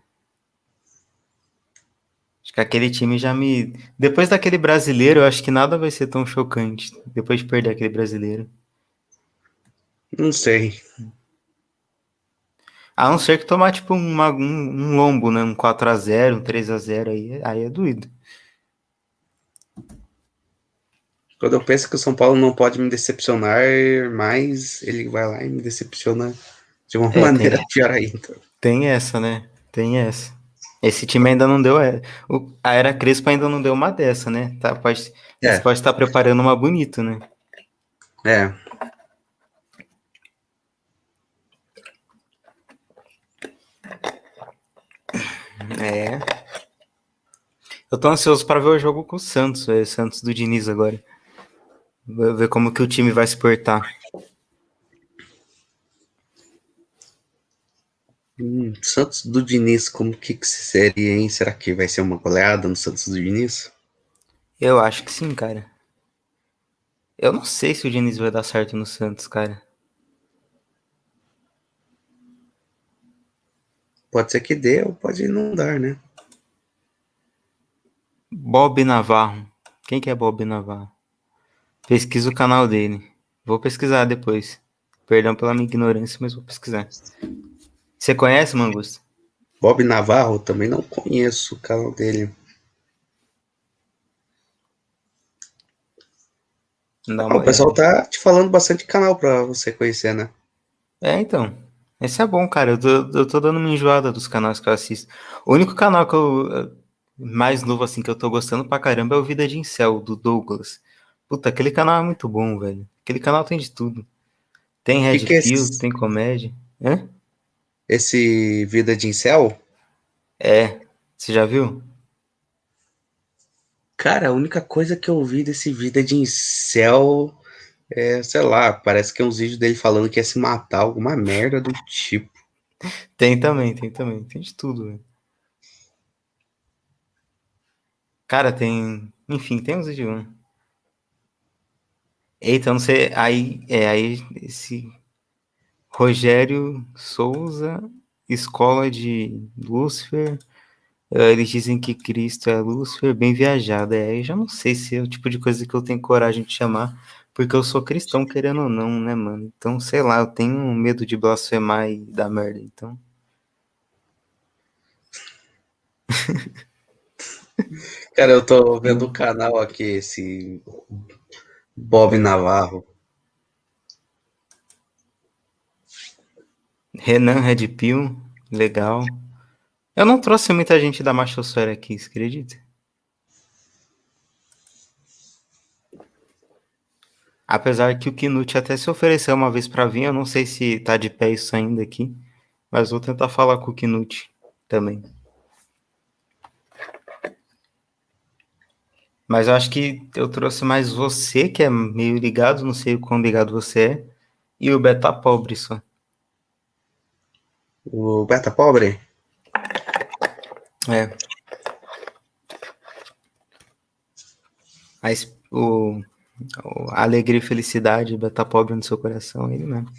Acho que aquele time já me. Depois daquele brasileiro, eu acho que nada vai ser tão chocante. Depois de perder aquele brasileiro. Não sei. A não ser que tomar, tipo, uma, um, um lombo, né? Um 4x0, um 3x0, aí, aí é doido. Quando eu penso que o São Paulo não pode me decepcionar mais, ele vai lá e me decepciona de uma é, maneira tem, pior ainda. Tem essa, né? Tem essa. Esse time ainda não deu. É, o, a Era Crespo ainda não deu uma dessa, né? Tá, pode, é. Você pode estar preparando uma bonita, né? É. É. Eu tô ansioso para ver o jogo com o Santos, é, Santos do Diniz agora. Ver como que o time vai se portar. Hum, Santos do Diniz, como que, que seria, hein? Será que vai ser uma goleada no Santos do Diniz? Eu acho que sim, cara. Eu não sei se o Diniz vai dar certo no Santos, cara. Pode ser que dê ou pode não dar, né? Bob Navarro. Quem que é Bob Navarro? Pesquisa o canal dele. Vou pesquisar depois. Perdão pela minha ignorância, mas vou pesquisar. Você conhece, Mangusto? Bob Navarro, também não conheço o canal dele. o pessoal tá te falando bastante canal pra você conhecer, né? É, então. Esse é bom, cara. Eu tô, eu tô dando uma enjoada dos canais que eu assisto. O único canal que eu. Mais novo, assim, que eu tô gostando pra caramba é o Vida de Incel, do Douglas. Puta, aquele canal é muito bom, velho. Aquele canal tem de tudo. Tem Red que é Pill, esse... tem comédia. Hã? Esse Vida de Incel? É. Você já viu? Cara, a única coisa que eu vi desse Vida de Incel é, sei lá, parece que é uns vídeos dele falando que ia se matar, alguma merda do tipo. Tem também, tem também, tem de tudo, velho. Cara, tem. Enfim, tem uns vídeos. Eita, eu não sei. Aí, é, aí esse Rogério Souza, escola de Lúcifer. Eles dizem que Cristo é Lúcifer bem viajado. É, aí já não sei se é o tipo de coisa que eu tenho coragem de chamar. Porque eu sou cristão, querendo ou não, né, mano? Então, sei lá, eu tenho medo de blasfemar e dar merda, então. Cara, eu tô vendo o canal aqui, esse Bob Navarro. Renan Red Pill, legal. Eu não trouxe muita gente da machosfera aqui, você acredita? Apesar que o Knut até se ofereceu uma vez para vir, eu não sei se tá de pé isso ainda aqui, mas vou tentar falar com o Knut também. Mas eu acho que eu trouxe mais você, que é meio ligado, não sei o quão ligado você é, e o Beta Pobre só. O Beta Pobre? É. Mas o a alegria e felicidade estar pobre no seu coração, é ele mesmo.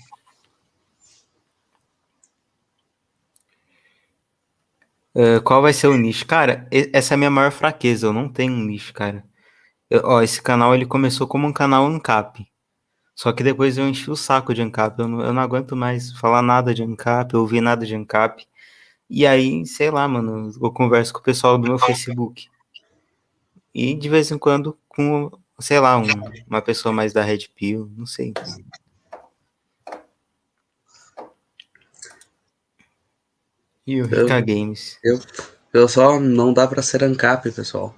Uh, qual vai ser o nicho? Cara, essa é a minha maior fraqueza. Eu não tenho um nicho, cara. Eu, ó, esse canal ele começou como um canal ANCAP. Só que depois eu enchi o saco de ANCAP. Eu não, eu não aguento mais falar nada de ANCAP, ouvir nada de ANCAP. E aí, sei lá, mano, eu converso com o pessoal do meu Facebook. E de vez em quando com sei lá, um, uma pessoa mais da Red Pill, não sei. E o Rica eu, Games. Eu, eu só não dá para ser ANCAP, pessoal.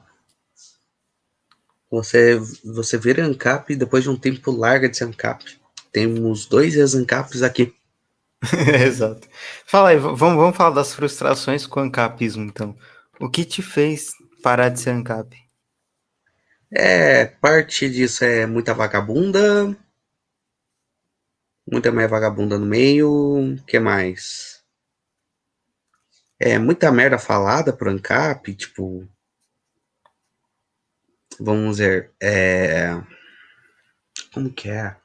Você, você vira ANCAP e depois de um tempo larga de ser ANCAP. Temos dois ex-ANCAPs aqui. Exato. Fala aí, vamos, vamos falar das frustrações com o ANCAPismo, então. O que te fez parar de ser ANCAP? É, parte disso é muita vagabunda. Muita mais vagabunda no meio. que mais? É, muita merda falada pro ANCAP, tipo. Vamos ver. É, como que é?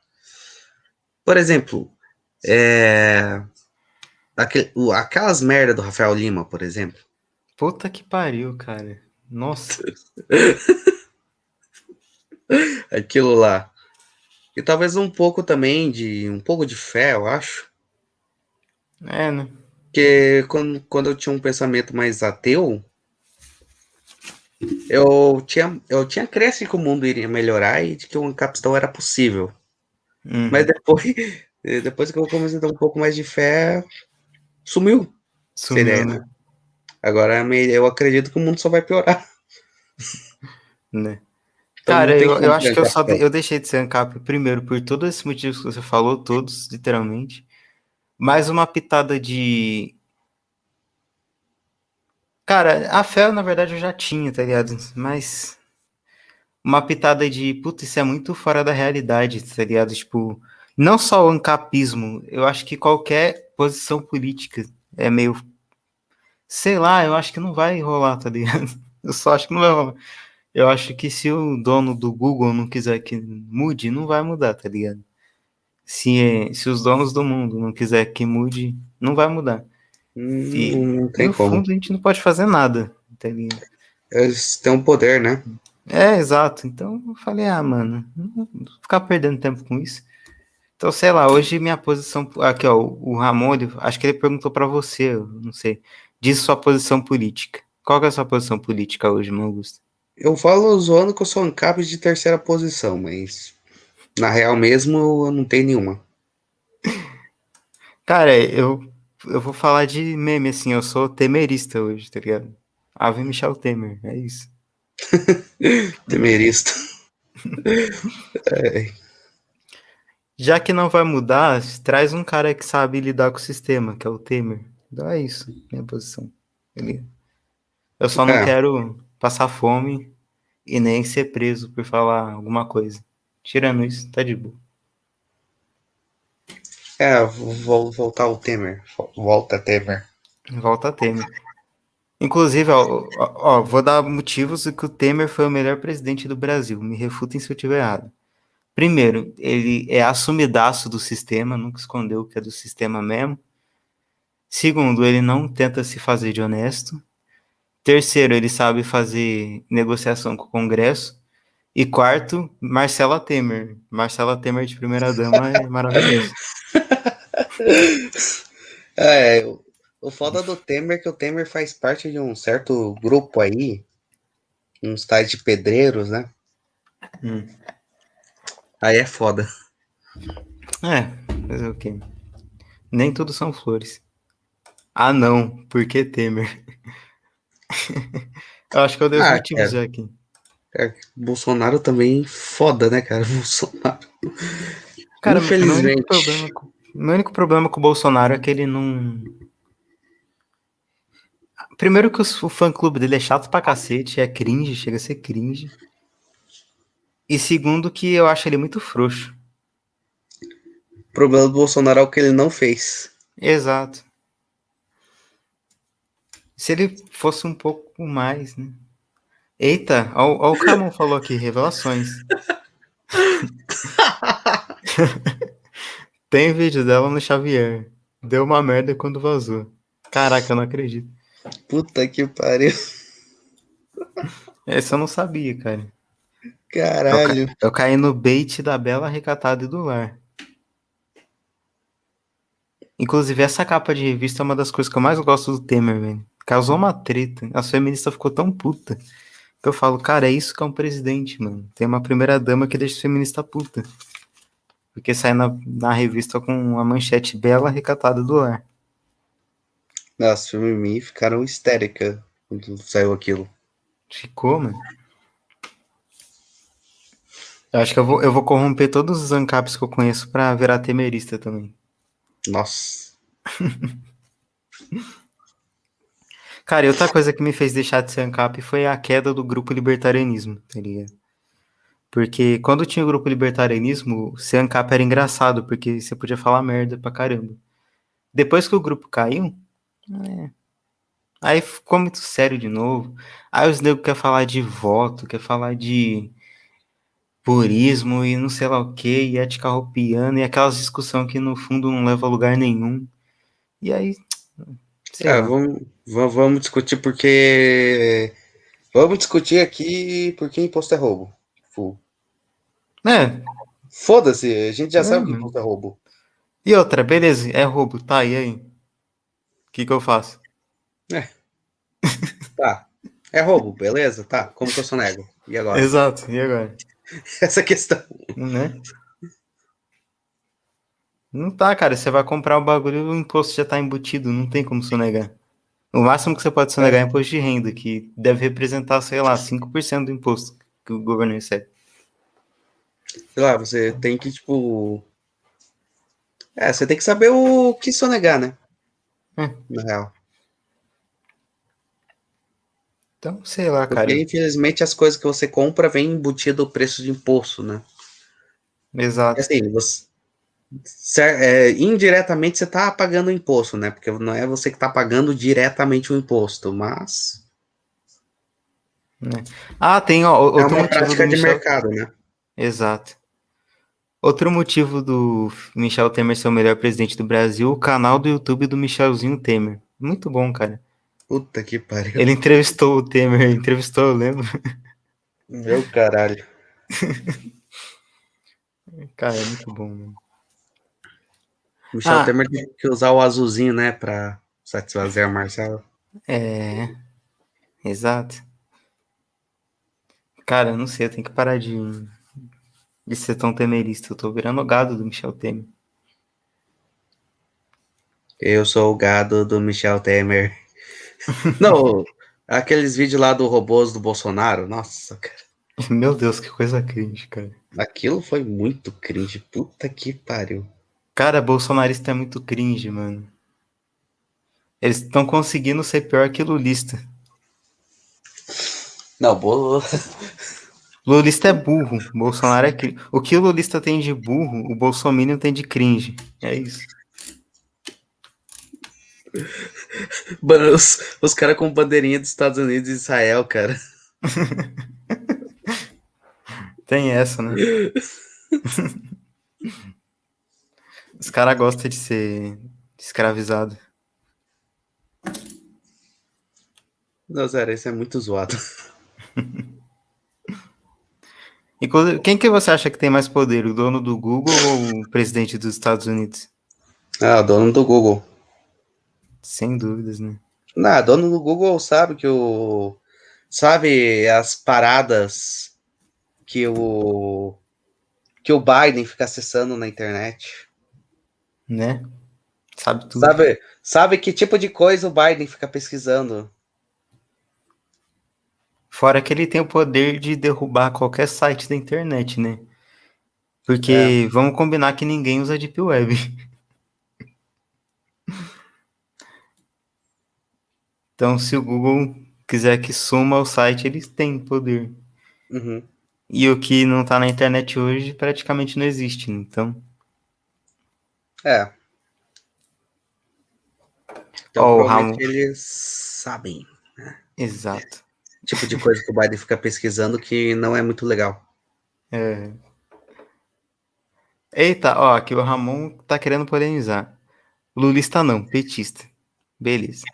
Por exemplo, é, aquele, aquelas merda do Rafael Lima, por exemplo. Puta que pariu, cara. Nossa. aquilo lá. E talvez um pouco também de um pouco de fé, eu acho. É, né? Porque quando, quando eu tinha um pensamento mais ateu, eu tinha, eu tinha crença que o mundo iria melhorar e de que um capitão era possível. Uhum. Mas depois, depois que eu comecei a ter um pouco mais de fé, sumiu. Sumiu, ideia, né? Agora eu acredito que o mundo só vai piorar. Né? Então, Cara, eu, eu acho que eu só eu deixei de ser ANCAP primeiro por todos esses motivos que você falou, todos, literalmente. Mais uma pitada de. Cara, a fé, na verdade, eu já tinha, tá ligado? Mas. Uma pitada de. Puta, isso é muito fora da realidade, tá ligado? Tipo. Não só o ancapismo, eu acho que qualquer posição política é meio Sei lá, eu acho que não vai rolar, tá ligado? Eu só acho que não vai rolar. Eu acho que se o dono do Google não quiser que mude, não vai mudar, tá ligado? Se, se os donos do mundo não quiser que mude, não vai mudar. E, não tem no como. fundo, a gente não pode fazer nada? Eles têm um poder, né? É, exato. Então eu falei, ah, mano, não vou ficar perdendo tempo com isso. Então, sei lá, hoje minha posição. Aqui, ó, o Ramon, ele- acho que ele perguntou pra você, não sei. Diz sua posição política. Qual que é a sua posição política hoje, meu Augusto? Eu falo zoando que eu sou ANCAP de terceira posição, mas na real mesmo eu não tenho nenhuma. Cara, eu, eu vou falar de meme, assim, eu sou temerista hoje, tá ligado? Ave Michel Temer, é isso. Temerista. Já que não vai mudar, traz um cara que sabe lidar com o sistema, que é o Temer. Então é isso, minha posição. Eu só não É. quero passar fome e nem ser preso por falar alguma coisa. Tirando isso, tá de boa. É, vou voltar ao Temer. Volta Temer. Volta a Temer. Inclusive, ó, ó, vou dar motivos de que o Temer foi o melhor presidente do Brasil. Me refutem se eu estiver errado. Primeiro, ele é assumidaço do sistema, nunca escondeu que é do sistema mesmo. Segundo, ele não tenta se fazer de honesto. Terceiro, ele sabe fazer negociação com o Congresso. E quarto, Marcela Temer. Marcela Temer de primeira-dama é maravilhoso. É, o- foda do Temer é que o Temer faz parte de um certo grupo aí, uns tais de pedreiros, né? Hum. Aí é foda. É, fazer o quê? Nem tudo são flores. Ah, não, por que Temer? eu acho que eu dei os Ah, motivos cara. já aqui. É, Bolsonaro também foda, né, cara? Bolsonaro. Cara, meu único, Infelizmente. problema com, meu único problema com o Bolsonaro é que ele não. Primeiro que o fã-clube dele é chato pra cacete, é cringe, chega a ser cringe. E segundo que eu acho ele muito frouxo. O problema do Bolsonaro é o que ele não fez. Exato. Se ele fosse um pouco mais, né? Eita, ó, ó o Camon falou aqui, revelações. Tem vídeo dela no Xavier. Deu uma merda quando vazou. Caraca, eu não acredito. Puta que pariu. Essa eu não sabia, cara. Caralho. Eu caí no bait da Bela Recatada e do Lar. Inclusive, essa capa de revista é uma das coisas que eu mais gosto do Temer, velho. Causou uma treta. A feminista ficou tão puta. Que eu falo, cara, é isso que é um presidente, mano. Tem uma primeira dama que deixa o feminista puta. Porque sai na, na revista com uma manchete Bela Recatada do Lar. Nossa, o mim ficaram histérica quando saiu aquilo. Ficou, mano. Eu acho que eu vou, eu vou corromper todos os ANCAPs que eu conheço pra virar temerista também. Nossa. Cara, e outra coisa que me fez deixar de ser ANCAP foi a queda do grupo libertarianismo, tá ligado? Porque quando tinha o grupo libertarianismo, ser ANCAP era engraçado, porque você podia falar merda pra caramba. Depois que o grupo caiu, é, aí ficou muito sério de novo. Aí os negros querem falar de voto, quer falar de purismo e não sei lá o que, e ética roupiana, e aquelas discussões que no fundo não leva a lugar nenhum. E aí. É, vamos, va- vamos discutir porque. Vamos discutir aqui porque imposto é roubo. Tipo, É, Foda-se, a gente já É, sabe que mano. imposto é roubo. E outra, beleza, é roubo, tá, e aí? O que que eu faço? Tá. É roubo, beleza? Tá. Como que eu sonego? E agora? Exato, e agora? Essa questão. Né? Não tá, cara, você vai comprar o bagulho, o imposto já tá embutido, não tem como sonegar. O máximo que você pode sonegar é imposto de renda, que deve representar, sei lá, 5% do imposto que o governo recebe. Sei lá, você tem que, tipo. É, você tem que saber o que sonegar, né? É. Na real. Então, sei lá, cara. Porque, infelizmente, as coisas que você compra vem embutido o preço de imposto, né? Exato. Assim, você, é, indiretamente você está pagando o imposto, né? Porque não é você que está pagando diretamente o imposto, mas. Né? Ah, tem ó, outro é uma prática de Michel... mercado, né? Exato. Outro motivo do Michel Temer ser o melhor presidente do Brasil, o canal do YouTube do Michelzinho Temer. Muito bom, cara. Puta que pariu. Ele entrevistou o Temer, entrevistou, eu lembro. Meu caralho. cara, é muito bom, mano. Michel ah, Temer tem que usar o azulzinho, né, pra satisfazer a Marcela. É, exato. Cara, não sei, eu tenho que parar de, de ser tão temerista. Eu tô virando o gado do Michel Temer. Eu sou o gado do Michel Temer. não, aqueles vídeos lá do robôs do Bolsonaro, nossa, cara. Meu Deus, que coisa cringe, cara. Aquilo foi muito cringe. Puta que pariu. Cara, bolsonarista é muito cringe, mano. Eles estão conseguindo ser pior que lulista. Não, bolo. Lulista é burro, Bolsonaro é cringe. O que o lulista tem de burro, o Bolsonaro tem de cringe. É isso. Mano, os, os caras com bandeirinha dos Estados Unidos e Israel, cara. tem essa, né? Os caras gostam de ser escravizado. Não, sério, isso é muito zoado. Inclusive, quem que você acha que tem mais poder, o dono do Google ou o presidente dos Estados Unidos? Ah, o dono do Google. Sem dúvidas, né? Não, dono do Google sabe que o. Sabe as paradas que o. que o Biden fica acessando na internet né? Sabe tudo. Sabe, sabe que tipo de coisa o Biden fica pesquisando. Fora que ele tem o poder de derrubar qualquer site da internet, né? Porque é. vamos combinar que ninguém usa Deep Web. então, se o Google quiser que suma o site, eles têm poder. Uhum. E o que não está na internet hoje praticamente não existe. Então. É. Então, oh, Ramon... eles sabem. Né? Exato. Tipo de coisa que o Biden fica pesquisando que não é muito legal. É. Eita, ó, aqui o Ramon tá querendo polemizar. Lulista não, petista. Beleza.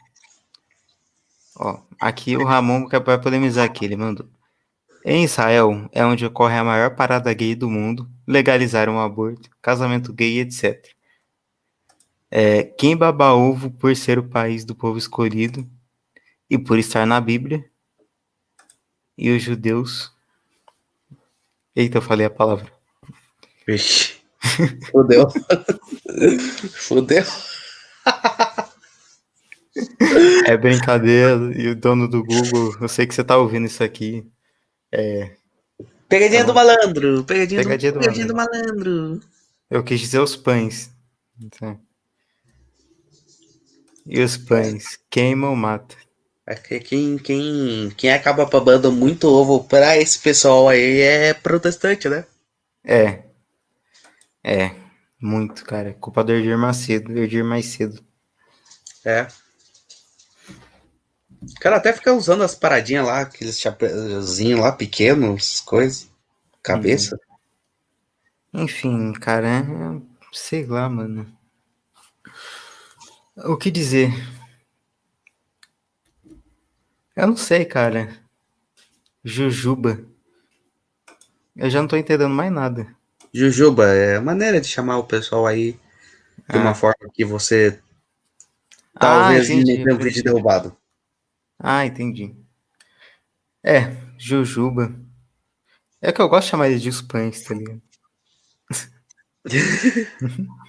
Ó, aqui o Ramon vai polemizar aqui, ele mandou. Em Israel é onde ocorre a maior parada gay do mundo, legalizaram o aborto, casamento gay, etc. É, quem baba ovo por ser o país do povo escolhido e por estar na Bíblia, e os judeus. Eita, eu falei a palavra. Vixe. Fudeu. Fudeu. É brincadeira. E o dono do Google, eu sei que você tá ouvindo isso aqui. É. Pegadinha tá do malandro. Pegadinha, pegadinha, do, do, pegadinha do, malandro. Eu quis dizer os pães. Então. E os pães queimam ou mata. É que quem, quem, quem acaba babando muito ovo pra esse pessoal aí é protestante, né? É. É. Muito, cara. Culpa do Erdir Macedo. Erdir mais cedo. É. O cara até fica usando as paradinhas lá, aqueles chapéuzinhos lá pequenos, coisas. Cabeça. Uhum. Enfim, cara, é... sei lá, mano. O que dizer? Eu não sei, cara. Jujuba. Eu já não tô entendendo mais nada. Jujuba é maneira de chamar o pessoal aí de ah. uma forma que você talvez ah, não tenha um vídeo derrubado. Ah, entendi. É, Jujuba. É que eu gosto de chamar ele de os pães, tá ligado?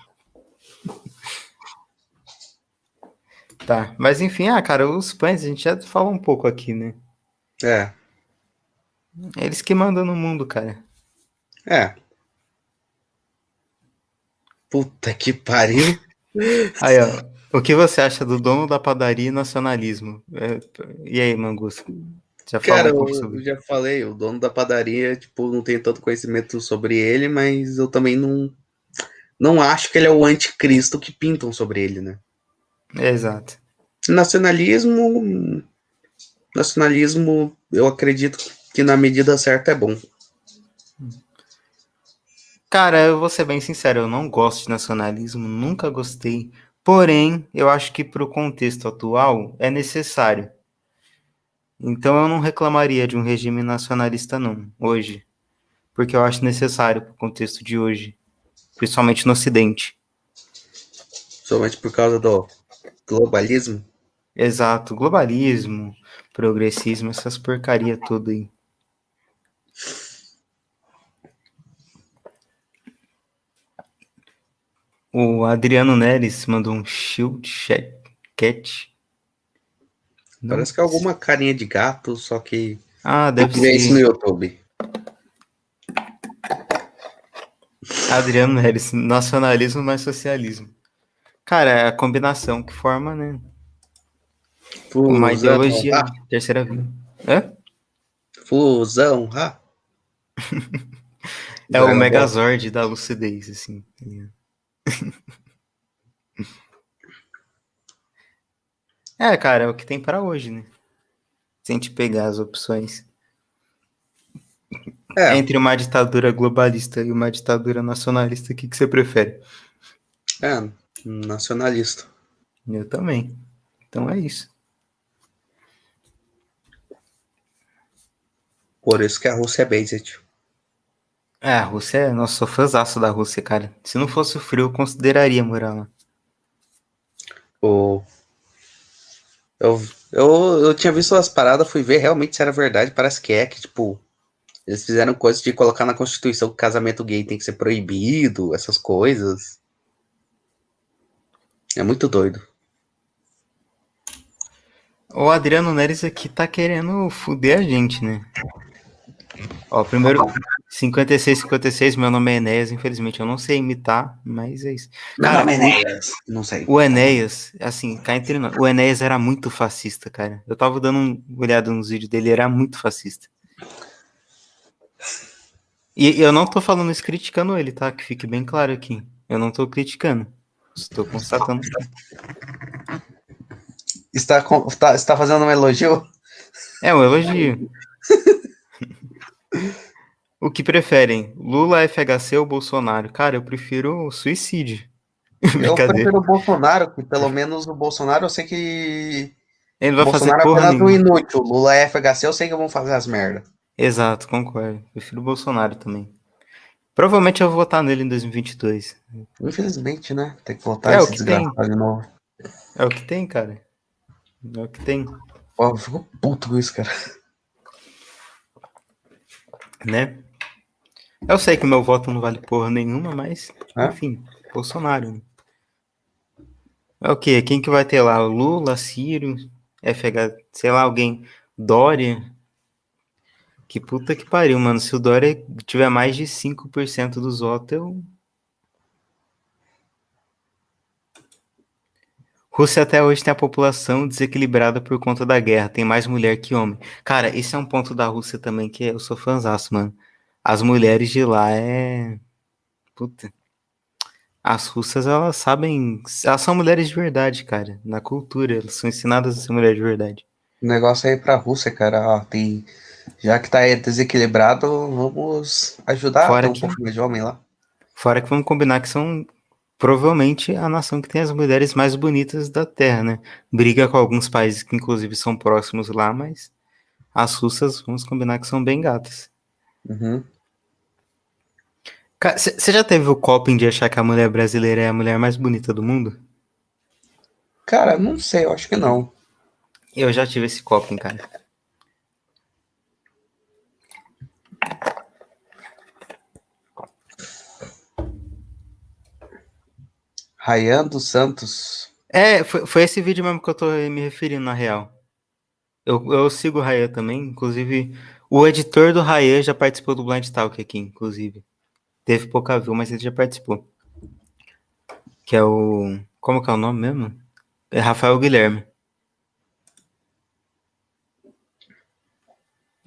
Tá, mas enfim, ah, cara, os pães a gente já falou um pouco aqui, né? É. Eles que mandam no mundo, cara. É. Puta que pariu. Aí, ó. O que você acha do dono da padaria e nacionalismo? É, e aí, Mangus? Já Cara, um eu já falei, o dono da padaria, tipo, não tenho tanto conhecimento sobre ele, mas eu também não não acho que ele é o anticristo que pintam sobre ele, né? Exato. Nacionalismo. Nacionalismo, eu acredito que na medida certa é bom. Cara, eu vou ser bem sincero, eu não gosto de nacionalismo, nunca gostei. Porém, eu acho que para o contexto atual é necessário. Então eu não reclamaria de um regime nacionalista, não, hoje. Porque eu acho necessário para o contexto de hoje. Principalmente no Ocidente. Somente por causa do globalismo? Exato, globalismo, progressismo, essas porcaria tudo aí. O Adriano Neres mandou um shield cat. Parece que é alguma carinha de gato, só que. Ah, deve ser. isso no YouTube. Adriano Neres, nacionalismo mais socialismo. Cara, é a combinação que forma, né? Fusão, Uma ideologia ah. terceira via. É? Fusão, ah. é o Megazord da lucidez, assim. é, cara, é o que tem para hoje, né? Se a gente pegar as opções. É. Entre uma ditadura globalista e uma ditadura nacionalista, o que, que você prefere? É, nacionalista. Eu também. Então é isso. Por isso que a Rússia é based. É, a Rússia é. Nossa, sou fãzaço da Rússia, cara. Se não fosse o frio, eu consideraria morar lá. O... Eu, eu, eu tinha visto as paradas, fui ver realmente se era verdade. Parece que é, que, tipo, eles fizeram coisas de colocar na Constituição que casamento gay tem que ser proibido, essas coisas. É muito doido. O Adriano Neres aqui tá querendo fuder a gente, né? Ó, primeiro, 56, 56, meu nome é Enéas, infelizmente eu não sei imitar, mas é isso. Cara, meu nome é Enéas, não sei. O Enéas, assim, cá entre nós, o Enéas era muito fascista, cara. Eu tava dando uma olhada nos vídeos dele, ele era muito fascista. E eu não tô falando isso criticando ele, tá? Que fique bem claro aqui. Eu não tô criticando. Estou constatando. Está, está, está fazendo um elogio? É um elogio. o que preferem? Lula, FHC ou Bolsonaro? Cara, eu prefiro o suicídio. Eu prefiro o Bolsonaro, que pelo menos o Bolsonaro eu sei que. Ele vai Bolsonaro fazer porra é um inútil. Lula é FHC, eu sei que vão fazer as merda. Exato, concordo. Prefiro o Bolsonaro também. Provavelmente eu vou votar nele em 2022. Infelizmente, né? Tem que votar é o que tem. de novo. É o que tem, cara. É o que tem. Pô, eu fico puto com isso, cara. Né? Eu sei que meu voto não vale porra nenhuma, mas, é? enfim, Bolsonaro. Né? É o quê? Quem que vai ter lá? Lula, Ciro, FH, sei lá, alguém, Dória, que puta que pariu, mano. Se o Dória tiver mais de 5% dos votos, eu. Rússia até hoje tem a população desequilibrada por conta da guerra. Tem mais mulher que homem. Cara, esse é um ponto da Rússia também que eu sou fãzaço, mano. As mulheres de lá é. Puta. As russas, elas sabem. Elas são mulheres de verdade, cara. Na cultura, elas são ensinadas a ser mulheres de verdade. O negócio aí pra Rússia, cara, ó, tem já que tá desequilibrado, vamos ajudar Fora um que, pouco de homem lá. Fora que vamos combinar que são provavelmente a nação que tem as mulheres mais bonitas da Terra, né? Briga com alguns países que inclusive são próximos lá, mas as russas, vamos combinar que são bem gatas. Uhum. Você já teve o coping de achar que a mulher brasileira é a mulher mais bonita do mundo? Cara, não sei, eu acho que não. Eu já tive esse coping, cara. Rayan dos Santos. É, foi, foi, esse vídeo mesmo que eu tô me referindo, na real. Eu, eu sigo o Rayan também, inclusive o editor do Rayan já participou do Blind Talk aqui, inclusive. Teve pouca view, mas ele já participou. Que é o. Como que é o nome mesmo? É Rafael Guilherme.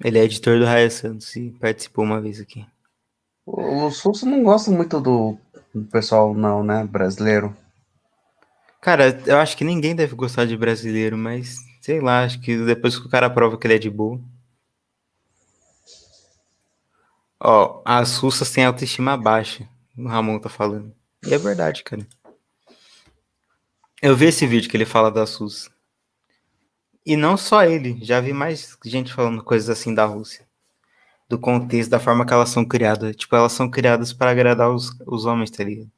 Ele é editor do Raia Santos e participou uma vez aqui. O Souza não gosta muito do pessoal não, né? Brasileiro. Cara, eu acho que ninguém deve gostar de brasileiro, mas sei lá, acho que depois que o cara prova que ele é de boa. Ó, as russas têm autoestima baixa, o Ramon tá falando. E é verdade, cara. Eu vi esse vídeo que ele fala da SUS. E não só ele, já vi mais gente falando coisas assim da Rússia. Do contexto, da forma que elas são criadas. Tipo, elas são criadas para agradar os, os homens, tá ligado?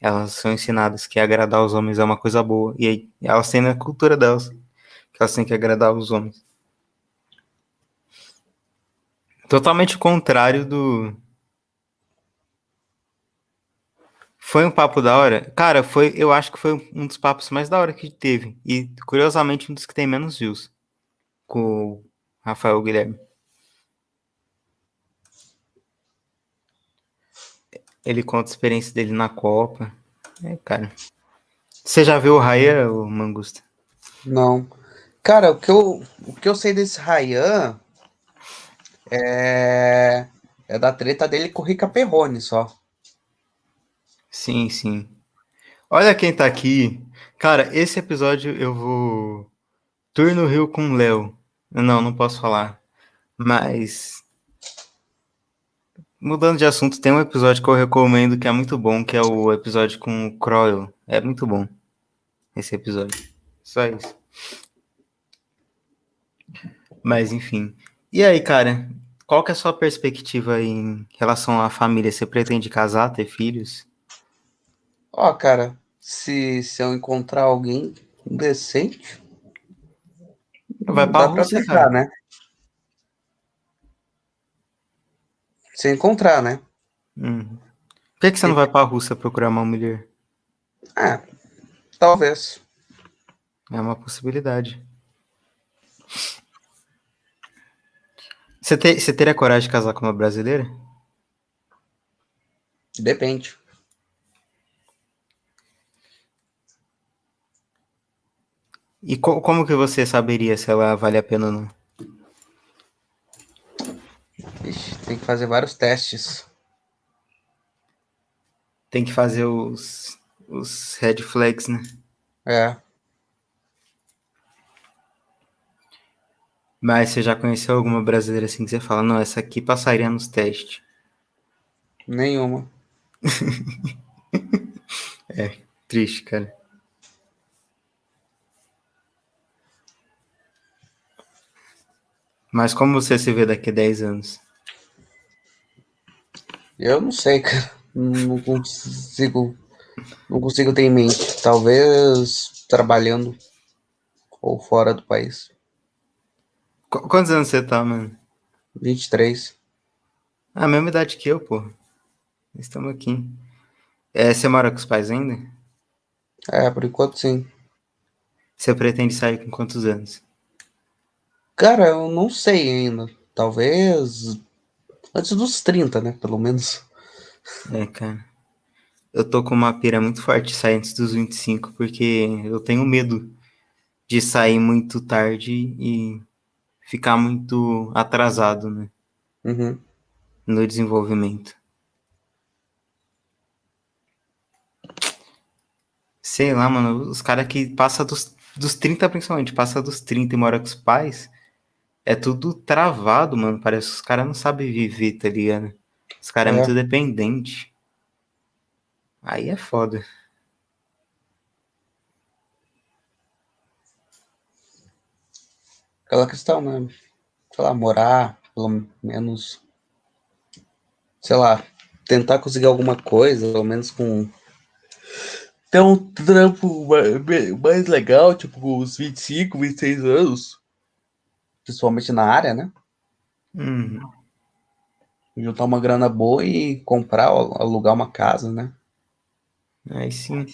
Elas são ensinadas que agradar os homens é uma coisa boa. E aí, elas têm na cultura delas que elas têm que agradar os homens. Totalmente o contrário do, Foi um papo da hora? Cara, foi, eu acho que foi um dos papos mais da hora que teve. E, curiosamente, um dos que tem menos views. Com o Rafael Guilherme. Ele conta a experiência dele na Copa. É, cara. Você já viu o Ryan, o Mangusta? Não. Cara, o que eu, o que eu sei desse Ryan é, é da treta dele com o Rica Perrone só. Sim, sim. Olha quem tá aqui. Cara, esse episódio eu vou. Tour no Rio com o Léo. Não, não posso falar. Mas. Mudando de assunto, tem um episódio que eu recomendo que é muito bom, que é o episódio com o Croyle. É muito bom. Esse episódio. Só isso. Mas enfim. E aí, cara? Qual que é a sua perspectiva em relação à família? Você pretende casar, ter filhos? Ó, cara, se, se eu encontrar alguém decente. Vai pra Rússia, pra cara. né? Se encontrar, né? Hum. Por que, que você e... não vai pra Rússia procurar uma mulher? Ah, talvez. É uma possibilidade. Você, ter, você teria coragem de casar com uma brasileira? Depende. E co como que você saberia se ela vale a pena ou não? Ixi, tem que fazer vários testes. Tem que fazer os, os red flags, né? É. Mas você já conheceu alguma brasileira assim que você fala, não, essa aqui passaria nos testes? Nenhuma. é, triste, cara. Mas como você se vê daqui a 10 anos? Eu não sei, cara. Não consigo. Não consigo ter em mente. Talvez trabalhando ou fora do país. Qu quantos anos você tá, mano? 23. Ah, a mesma idade que eu, pô. Estamos aqui. É, você mora com os pais ainda? É, por enquanto sim. Você pretende sair com quantos anos? Cara, eu não sei ainda. Talvez antes dos 30, né? Pelo menos. É, cara. Eu tô com uma pira muito forte sair antes dos 25, porque eu tenho medo de sair muito tarde e ficar muito atrasado, né? Uhum. No desenvolvimento. Sei lá, mano, os caras que passam dos, dos 30, principalmente, passa dos 30 e mora com os pais, é tudo travado, mano. Parece que os caras não sabem viver, tá ligado? Os caras é. é muito dependente. Aí é foda. Aquela questão, né? Sei lá, morar, pelo menos. Sei lá, tentar conseguir alguma coisa, pelo menos com. Ter um trampo mais legal, tipo, uns 25, 26 anos principalmente na área, né? Uhum. Juntar uma grana boa e comprar, alugar uma casa, né? Aí sim.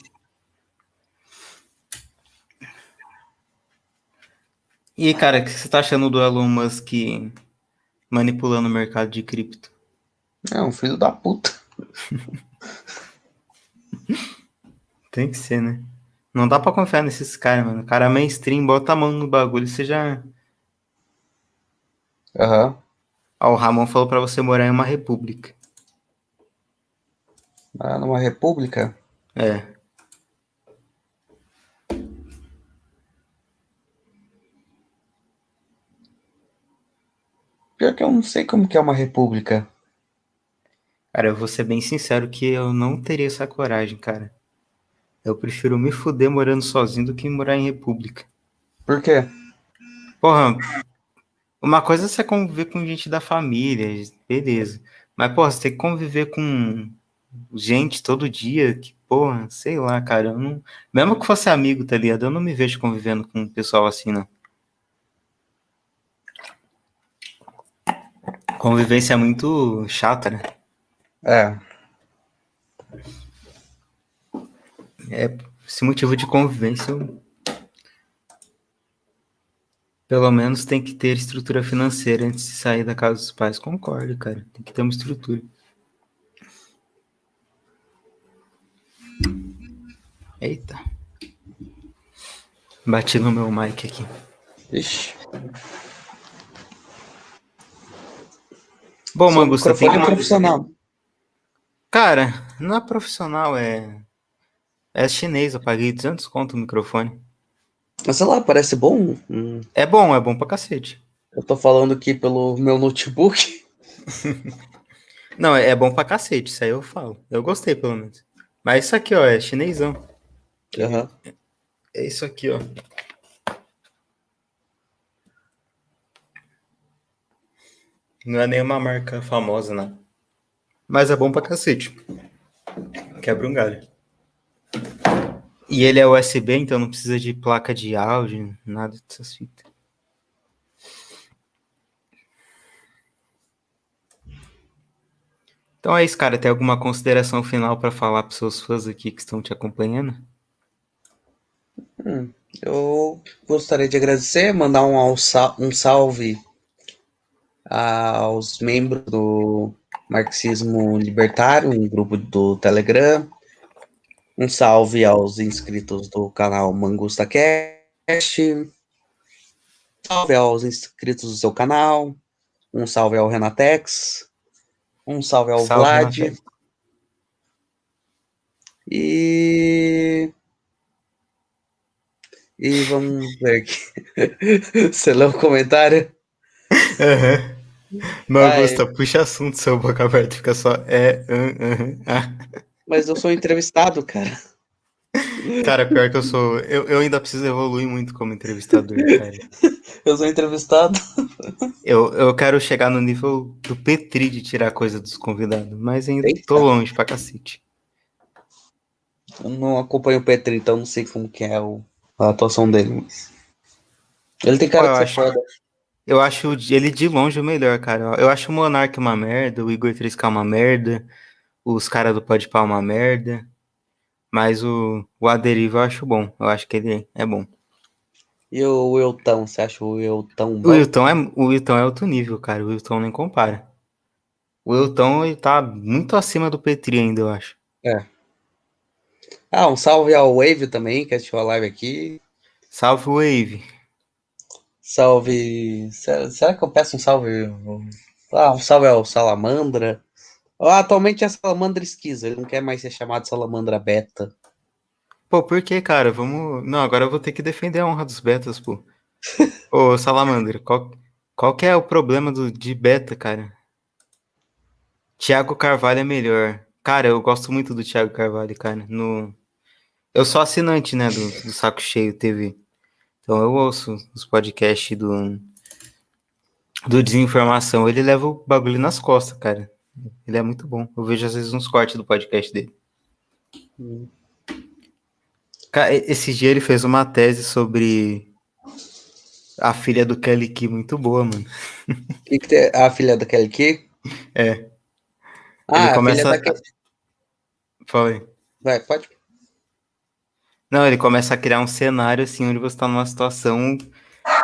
E, cara, o que você tá achando do Elon Musk manipulando o mercado de cripto? É um filho da puta. Tem que ser, né? Não dá pra confiar nesses caras, mano. O cara mainstream, bota a mão no bagulho, você já Aham. Uhum. o Ramon falou para você morar em uma república. Ah, numa república? É. Pior que eu não sei como que é uma república. Cara, eu vou ser bem sincero que eu não teria essa coragem, cara. Eu prefiro me fuder morando sozinho do que morar em república. Por quê? Porra, uma coisa é você conviver com gente da família, beleza. Mas, porra, você tem que conviver com gente todo dia, que, porra, sei lá, cara. Eu não... Mesmo que fosse amigo, tá ligado? Eu não me vejo convivendo com um pessoal assim, não. Convivência é muito chata, né? É. É, esse motivo de convivência, eu... pelo menos tem que ter estrutura financeira antes de sair da casa dos pais. Concordo, cara. Tem que ter uma estrutura. Eita. Bati no meu mic aqui. Ixi. Bom, Mangus, você tem é profissional. Cara, não é profissional, é... É chinês, eu paguei 200 conto o microfone. Mas sei lá, parece bom. Hum. É bom, é bom pra cacete. Eu tô falando aqui pelo meu notebook. não, é bom pra cacete, isso aí eu falo. Eu gostei, pelo menos. Mas isso aqui, ó, é chinesão. Uhum. É isso aqui, ó. Não é nenhuma marca famosa, né? Mas é bom pra cacete. Quebra um galho. E ele é USB, então não precisa de placa de áudio, nada dessas fitas. Então é isso, cara. Tem alguma consideração final para falar para seus fãs aqui que estão te acompanhando? Hum, eu gostaria de agradecer, mandar um, um salve aos membros do Marxismo Libertário, um grupo do Telegram. Um salve aos inscritos do canal Mangusta Cast. Salve aos inscritos do seu canal. Um salve ao Renatex. Um salve ao salve, Vlad. Renatex. E. E vamos ver aqui. Você leu o comentário? Uhum. Mangusta, puxa assunto, seu boca aberta, fica só é, uh, uh, ah. Mas eu sou entrevistado, cara. Cara, pior que eu sou. Eu, eu ainda preciso evoluir muito como entrevistador, cara. eu sou entrevistado. Eu, eu quero chegar no nível do Petri de tirar coisa dos convidados, mas ainda Eita. tô longe pra cacete. Eu não acompanho o Petri, então não sei como que é o, a atuação dele. Mas... Ele tem cara Pô, de acho... foda. Eu acho ele de longe o melhor, cara. Eu acho o Monark uma merda, o Igor 3K uma merda, os caras do Podpah uma merda. Mas o, o Aderivo eu acho bom. Eu acho que ele é bom. E o Wilton, você acha o Wilton bom? O Wilton é, o Wilton é outro nível, cara. O Wilton nem compara. O Wilton ele tá muito acima do Petri ainda, eu acho. É. Ah, um salve ao Wave também, que assistiu a live aqui. Salve, Wave. Salve. Será que eu peço um salve? Ah, um salve ao Salamandra. Atualmente é Salamandra Esquiza, ele não quer mais ser chamado Salamandra Beta. Pô, por que, cara? Vamos. Não, agora eu vou ter que defender a honra dos betas, pô. Ô, Salamandra, qual, qual que é o problema do, de beta, cara? Thiago Carvalho é melhor. Cara, eu gosto muito do Thiago Carvalho, cara. No... Eu sou assinante, né, do, do Saco Cheio TV. Então eu ouço os podcasts do, do Desinformação. Ele leva o bagulho nas costas, cara. Ele é muito bom. Eu vejo às vezes uns cortes do podcast dele. Hum. Esse dia ele fez uma tese sobre a filha do Kelly Key, muito boa, mano. Que que tem a filha do Kelly Key? É. Ah, ele começa... a filha da... Foi. Vai, pode. Não, ele começa a criar um cenário assim, onde você tá numa situação.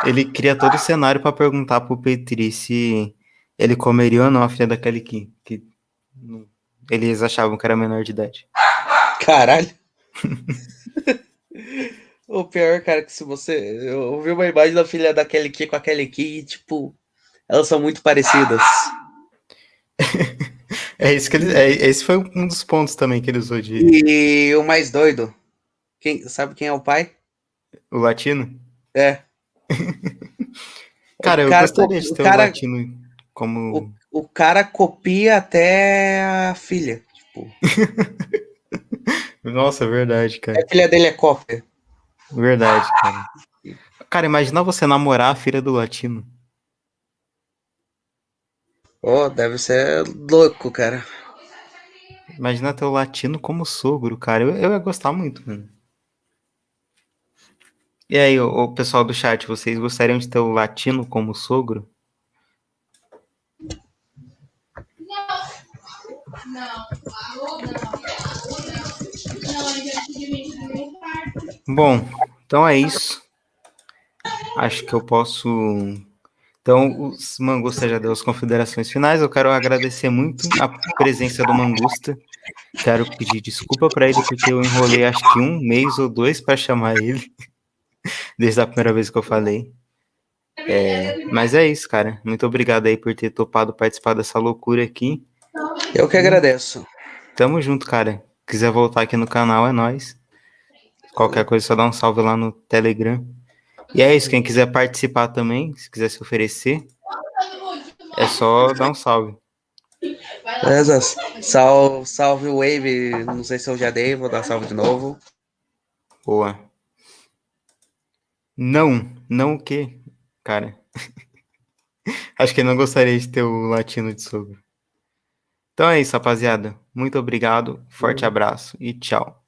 Ele cria todo o cenário para perguntar pro Petri se ele comeria ou não a filha da Kelly Key, que eles achavam que era menor de idade. Caralho! o pior, cara, que se você. Eu vi uma imagem da filha da Kelly Key com a Kelly Key e, tipo, elas são muito parecidas. É isso que ele. É, esse foi um dos pontos também que ele usou de. E o mais doido. Quem, sabe quem é o pai? O latino? É. cara, eu cara, gostaria de ter o, cara, o latino como. O, o, cara copia até a filha. Tipo. Nossa, é verdade, cara. A filha dele é cópia. Verdade, cara. Cara, imagina você namorar a filha do latino. Oh, deve ser louco, cara. Imagina ter o latino como sogro, cara. Eu, eu ia gostar muito, mano. E aí, o, o, pessoal do chat, vocês gostariam de ter o latino como sogro? Não. Não. Bom, então é isso. Acho que eu posso. Então, os Mangusta já deu as confederações finais. Eu quero agradecer muito a presença do Mangusta. Quero pedir desculpa para ele, porque eu enrolei acho que um mês ou dois para chamar ele, desde a primeira vez que eu falei. É, mas é isso, cara. Muito obrigado aí por ter topado participar dessa loucura aqui. Eu que agradeço. Tamo junto, cara. Quiser voltar aqui no canal, é nós. Qualquer coisa, só dá um salve lá no Telegram. E é isso, quem quiser participar também, se quiser se oferecer, é só dar um salve. Beleza. Salve, salve Wave, não sei se eu já dei, vou dar salve de novo. Boa. Não, não o quê, cara? Acho que não gostaria de ter o latino de sogro. Então é isso, rapaziada. Muito obrigado, forte abraço e tchau.